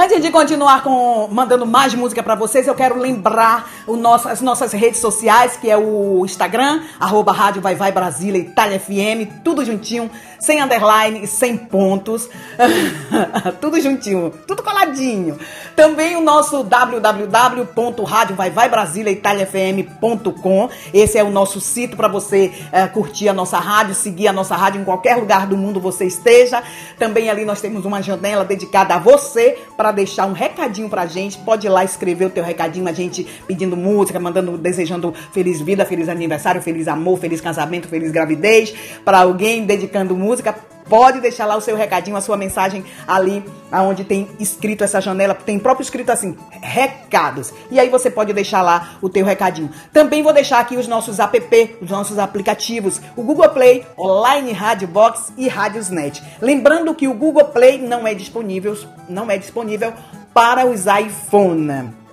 Antes de continuar com mandando mais música pra vocês, eu quero lembrar o nosso, as nossas redes sociais, que é o Instagram, arroba Rádio Vai Vai Brasília, Itália FM, tudo juntinho, sem underline e sem pontos. [LAUGHS] tudo juntinho, tudo coladinho. Também o nosso www.radiovaivaibrasiliaitaliafm.com. Esse é o nosso sítio para você eh, curtir a nossa rádio, seguir a nossa rádio em qualquer lugar do mundo você esteja. Também ali nós temos uma janela dedicada a você para deixar um recadinho pra gente. Pode ir lá escrever o teu recadinho, a gente pedindo música, mandando, desejando feliz vida, feliz aniversário, feliz amor, feliz casamento, feliz gravidez para alguém, dedicando música. Pode deixar lá o seu recadinho, a sua mensagem ali, aonde tem escrito essa janela, tem próprio escrito assim, recados. E aí você pode deixar lá o teu recadinho. Também vou deixar aqui os nossos app, os nossos aplicativos, o Google Play, Online Radio Box e Radiosnet. Lembrando que o Google Play não é disponível, não é disponível para os iPhone.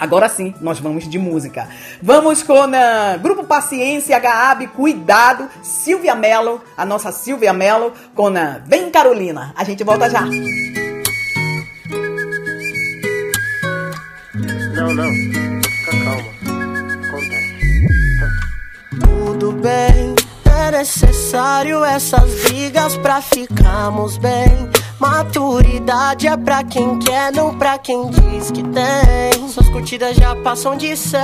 Agora sim, nós vamos de música. Vamos com uh, Grupo Paciência, HAB, Cuidado, Silvia Mello, a nossa Silvia Mello, com uh, Vem Carolina. A gente volta já. Não, não. Fica calma. Tudo bem, é necessário essas brigas pra ficarmos bem. Maturidade é pra quem quer, não pra quem diz que tem. Suas curtidas já passam de 100,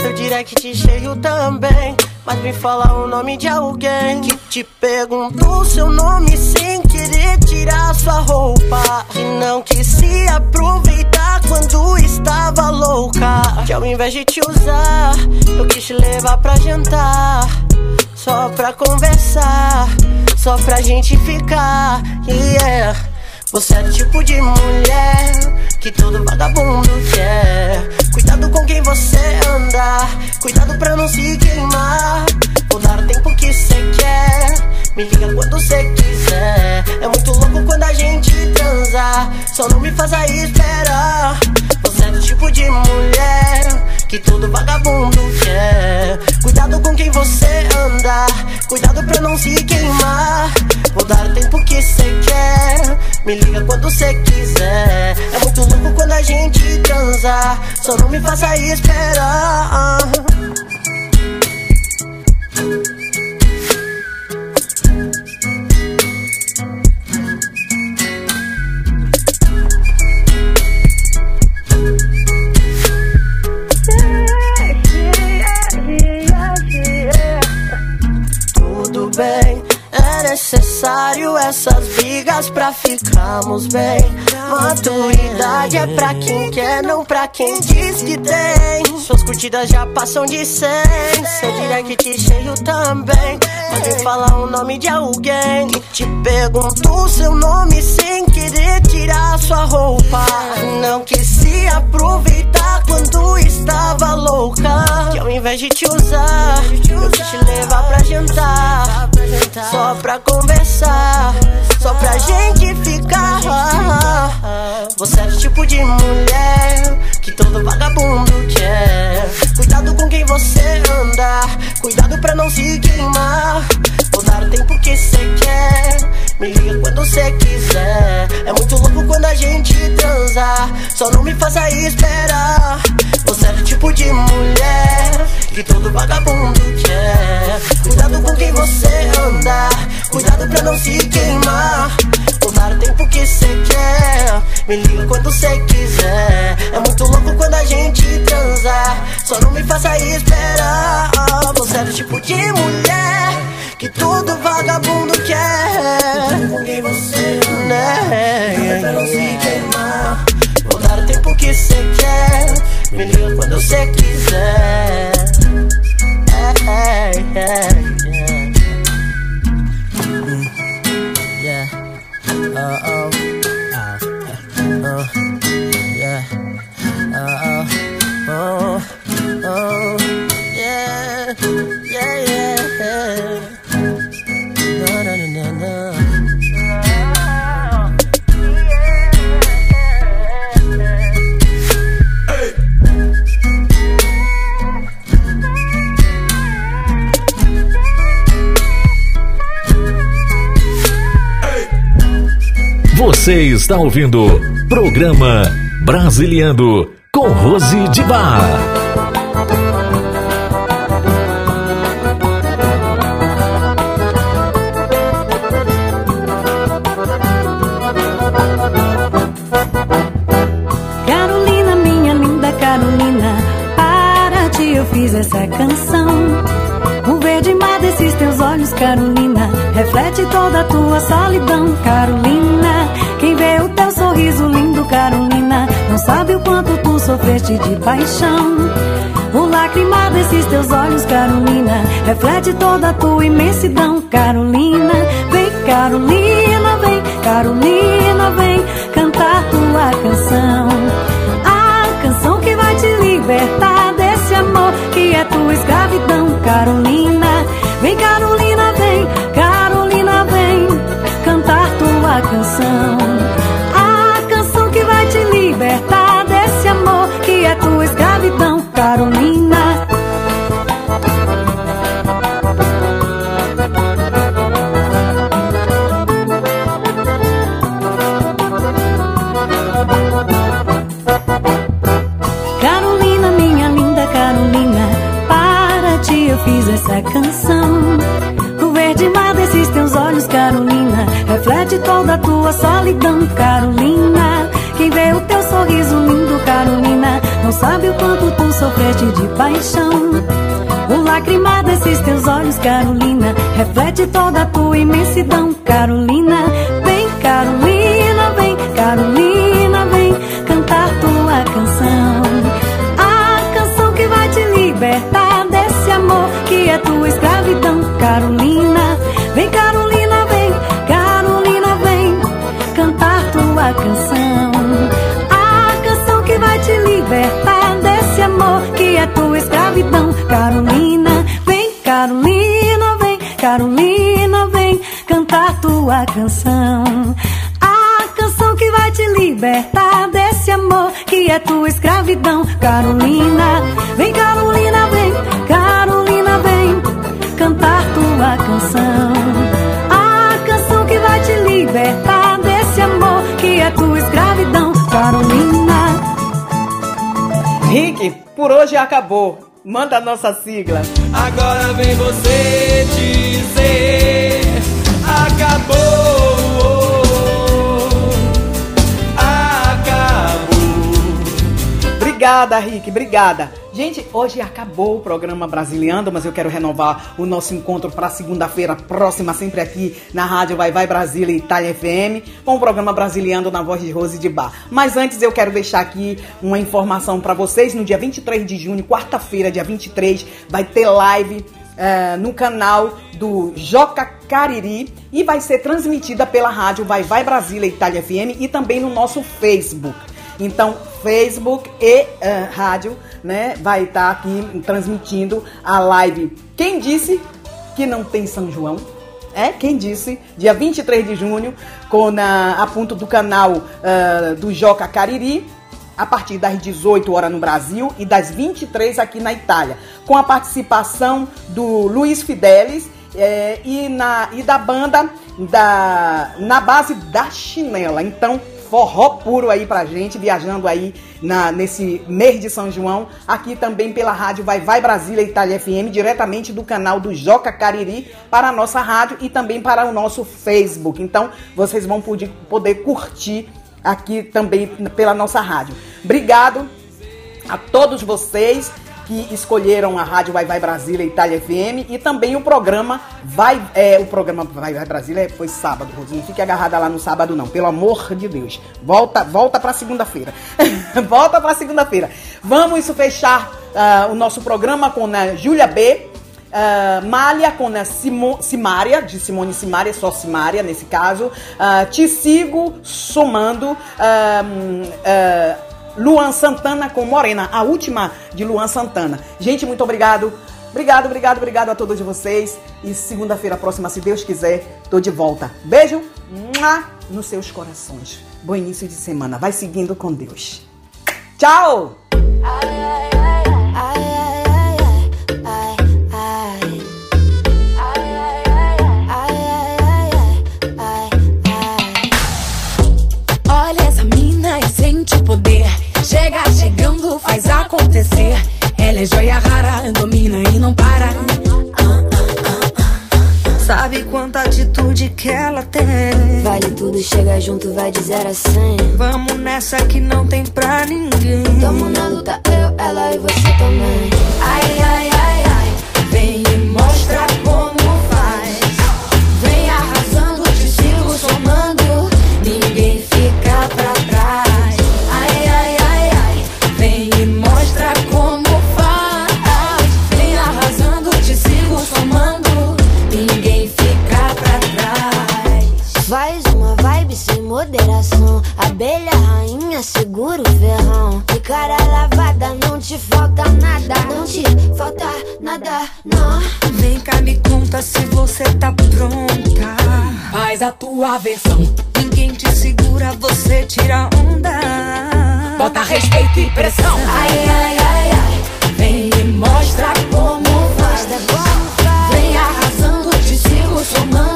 seu direct cheio também. Mas me fala o nome de alguém que te perguntou seu nome sem querer tirar sua roupa. Que não quis se aproveitar quando estava louca. Que ao invés de te usar, eu quis te levar pra jantar. Só pra conversar, só pra gente ficar. Yeah. Você é o tipo de mulher que todo vagabundo quer. Cuidado com quem você anda, cuidado pra não se queimar. Vou dar o tempo que você quer, me liga quando você quiser. É muito louco quando a gente transa, só não me faça esperar. Você é o tipo de mulher que todo vagabundo quer. Cuidado com quem você anda, cuidado pra não se queimar. Vou dar o tempo que você quer, me liga quando você quiser. É muito louco quando a gente transa, só não me faça esperar. Tudo bem, necessário essas brigas pra ficarmos bem. Maturidade é pra quem quer, não pra quem diz que tem. Suas curtidas já passam de 100, seu direct cheio também. Mas falar o nome de alguém que te perguntou seu nome sem querer tirar sua roupa. Não quis se aproveitar quando estava louca. Que ao invés de te usar, eu quis te levar pra jantar. Só pra conversar, só pra gente ficar. Você é o tipo de mulher que todo vagabundo quer. Cuidado com quem você anda, cuidado pra não se queimar. Dar o tempo que você quer, me liga quando você quiser. É muito louco quando a gente transa, só não me faça esperar. Você é o tipo de mulher que todo vagabundo quer. Cuidado com quem você anda, cuidado pra não se queimar. Vou dar o tempo que você quer, me liga quando você quiser. É muito louco quando a gente transa, só não me faça esperar. Você é o tipo de mulher que todo vagabundo quer. Quem você anda, pra não se queimar. Vou dar o tempo que você quer, me liga quando você quiser. É, é, é, Yeah. Uh oh. Oh. Uh. Yeah. Uh oh. Oh. Oh. Você está ouvindo Programa Brasiliando com Rose de Bar. Carolina, minha linda Carolina, para ti eu fiz essa canção. O verde mar desses teus olhos, Carolina, reflete toda a tua solidão, Carolina. Sabe o quanto tu sofreste de paixão. O lacrimar desses teus olhos, Carolina, reflete toda a tua imensidão, Carolina. Vem, Carolina, vem, Carolina, vem de paixão. O lacrimar desses teus olhos, Carolina, reflete toda a tua imensidão, Carolina. Carolina. Vem, Carolina, vem, Carolina, vem cantar tua canção. A canção que vai te libertar desse amor que é tua escravidão, Carolina. Vem, Carolina, vem, Carolina, vem cantar tua canção. A canção que vai te libertar desse amor que é tua escravidão, Carolina. Rick, por hoje acabou. Manda a nossa sigla. Agora vem você dizer acabou, acabou. Obrigada, Rick, obrigada. Hoje acabou o programa Brasiliando, mas eu quero renovar o nosso encontro para segunda-feira próxima, sempre aqui na Rádio Vai Vai Brasília e Itália FM, com o programa Brasiliando na voz de Rose de Bar. Mas antes eu quero deixar aqui uma informação para vocês. No dia 23 de junho, quarta-feira, dia 23, vai ter live eh, no canal do Joca Cariri e vai ser transmitida pela rádio Vai Vai Brasília Itália FM e também no nosso Facebook. Então, Facebook e eh, rádio, né, vai estar aqui transmitindo a live. Quem disse que não tem São João? É, quem disse? Dia 23 de junho, com a, a ponto do canal ah, do Joca Cariri, a partir das 18 horas no Brasil e das 23 aqui na Itália, com a participação do Luiz Fidelis eh, e, na, e da banda da, na base da chinela. Então, forró puro aí pra gente, viajando aí na, nesse mês de São João, aqui também pela rádio Vai Vai Brasília Itália FM, diretamente do canal do Joca Cariri para a nossa rádio e também para o nosso Facebook. Então, vocês vão poder, poder curtir aqui também pela nossa rádio. Obrigado a todos vocês que escolheram a Rádio Vai Vai Brasília Itália FM e também o programa Vai é, o programa Vai Vai Brasília foi sábado, Rosinha. Fique agarrada lá no sábado não, pelo amor de Deus. Volta, volta para segunda-feira. [LAUGHS] volta para segunda-feira. Vamos fechar ah, o nosso programa com a Júlia B. Uh, Malha com a Simo, Simária, de Simone Simária, só Simária nesse caso. Uh, Te Sigo Somando. Uh, uh, Luan Santana com Morena, a última de Luan Santana. Gente, muito obrigado. Obrigado, obrigado, obrigado a todos vocês. E segunda-feira próxima, se Deus quiser, tô de volta. Beijo nos seus corações. Bom início de semana. Vai seguindo com Deus. Tchau! Chega chegando, faz acontecer. Ela é joia rara, domina e não para. Sabe quanta atitude que ela tem? Vale tudo, chega junto, vai de zero a cem. Vamos nessa que não tem pra ninguém. Tamo na luta, eu, ela e você também. Ai, ai, ai, ai, vem Abelha rainha, segura o ferrão. De cara lavada, não te falta nada. Não te falta nada, não. Vem cá, me conta se você tá pronta. Faz a tua versão. Ninguém te segura, você tira onda. Bota respeito e pressão. Ai, ai, ai, ai. Vem e mostra como faz. Vem arrasando, te sigo somando.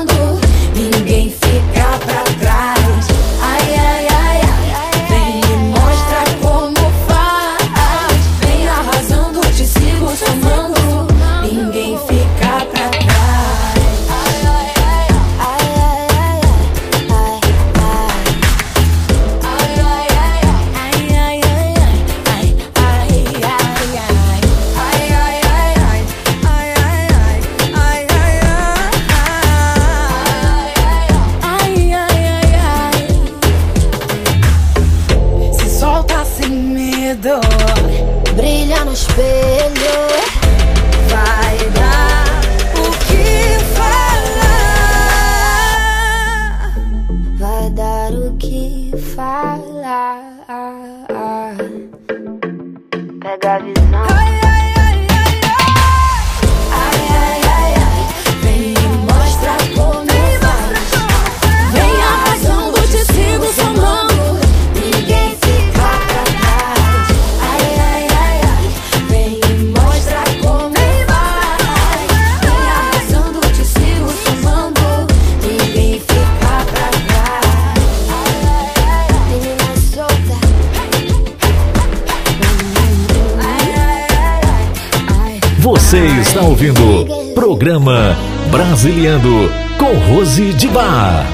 Brasiliando com Rose de Bar.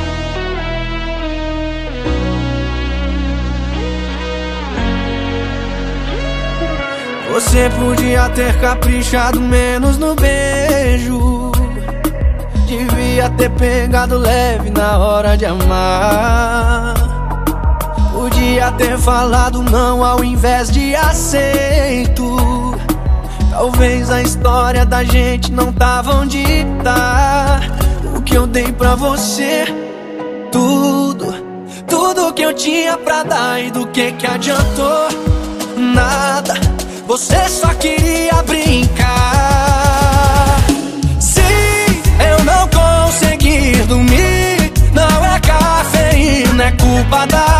Você podia ter caprichado menos no beijo. Devia ter pegado leve na hora de amar. Podia ter falado não ao invés de aceito. Talvez a história da gente não tava onde tá. O que eu dei pra você, tudo, tudo que eu tinha pra dar e do que que adiantou? Nada, você só queria brincar. Se eu não conseguir dormir, não é cafeína, é culpa da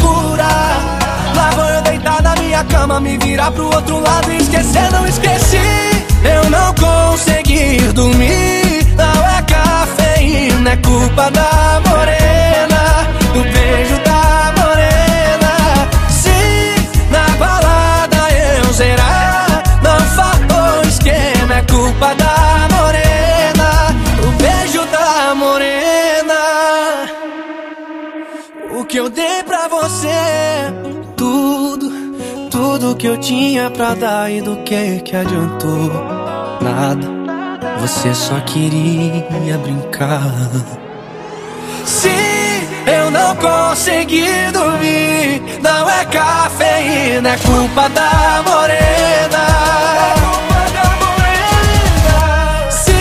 deitar na minha cama Me virar pro outro lado e esquecer, não esqueci. Eu não consegui dormir Não é cafeína, é culpa da morena Do beijo da morena. Se na balada eu zerar Não faltou esquema, é culpa da que eu tinha pra dar e do que que adiantou? Nada. Você só queria brincar. Se eu não conseguir dormir, não é cafeína, é culpa da morena. É culpa da morena. Se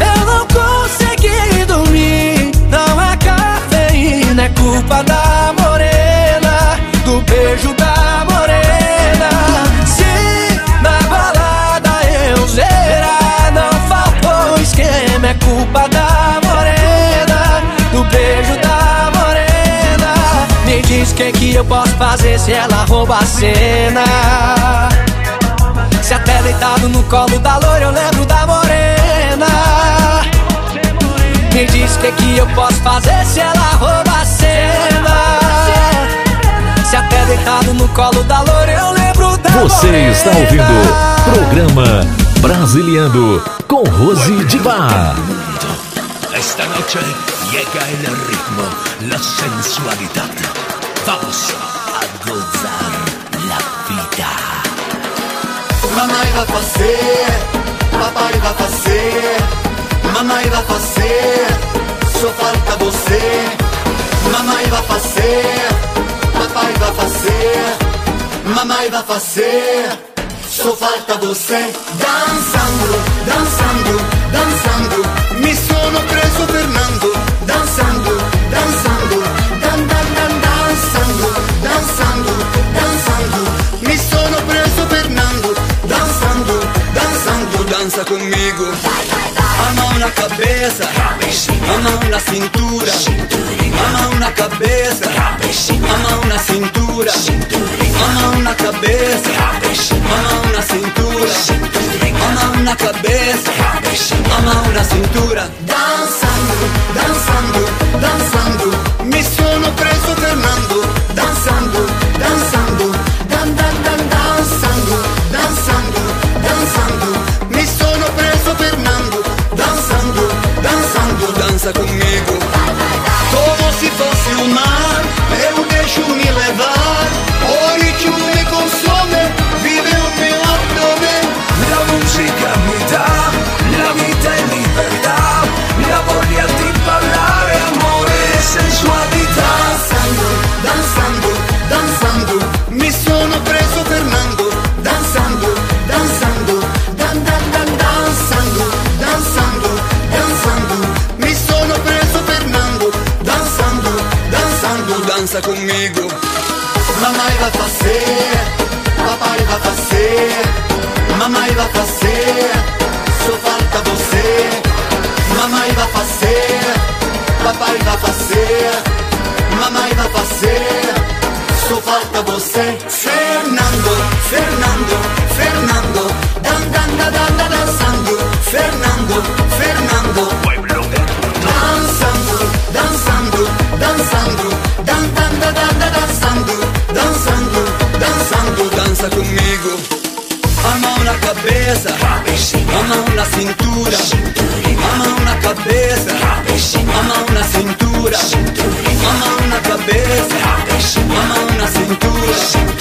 eu não conseguir dormir, não é cafeína, é culpa da culpa da morena, do beijo da morena. Me diz que, que eu posso fazer se ela rouba a cena. Se até tá deitado no colo da loira eu lembro da morena. Me diz que, que eu posso fazer se ela rouba a cena. Se até tá deitado no colo da loira eu lembro da Você morena. está ouvindo programa Brasiliano com Rose de Bar. Esta noche llega el ritmo, la sensualidad. Vamos a gozar la vida. Mamãe vai fazer, papai vai fazer, mamãe vai fazer, só falta você. Mamãe vai fazer, papai vai fazer, mamãe vai fazer, só falta você. Dançando, dançando, dançando, mi sono preso Fernando, dançando, dançando, dan dan dan dançando, dançando, dançando, mi sono preso Fernando, dançando, dançando, dança comigo. A mão na cabeça, a mão na cintura, a mão na cabeça, a mão na cintura, a mão na cabeça, a mão na cintura, a mão na cabeça, mão cintura. Dançando, você. Fernando, Fernando, Fernando, dan dan dan dan dan dançando, Fernando, Fernando, dançando, dançando, dançando, dan dan dan dan dan dançando, dançando, dançando, dança comigo. A mão na cabeça, a mão na cintura, a mão na cabeça, a mão na cintura, a mão na cabeça, Mano a cintura.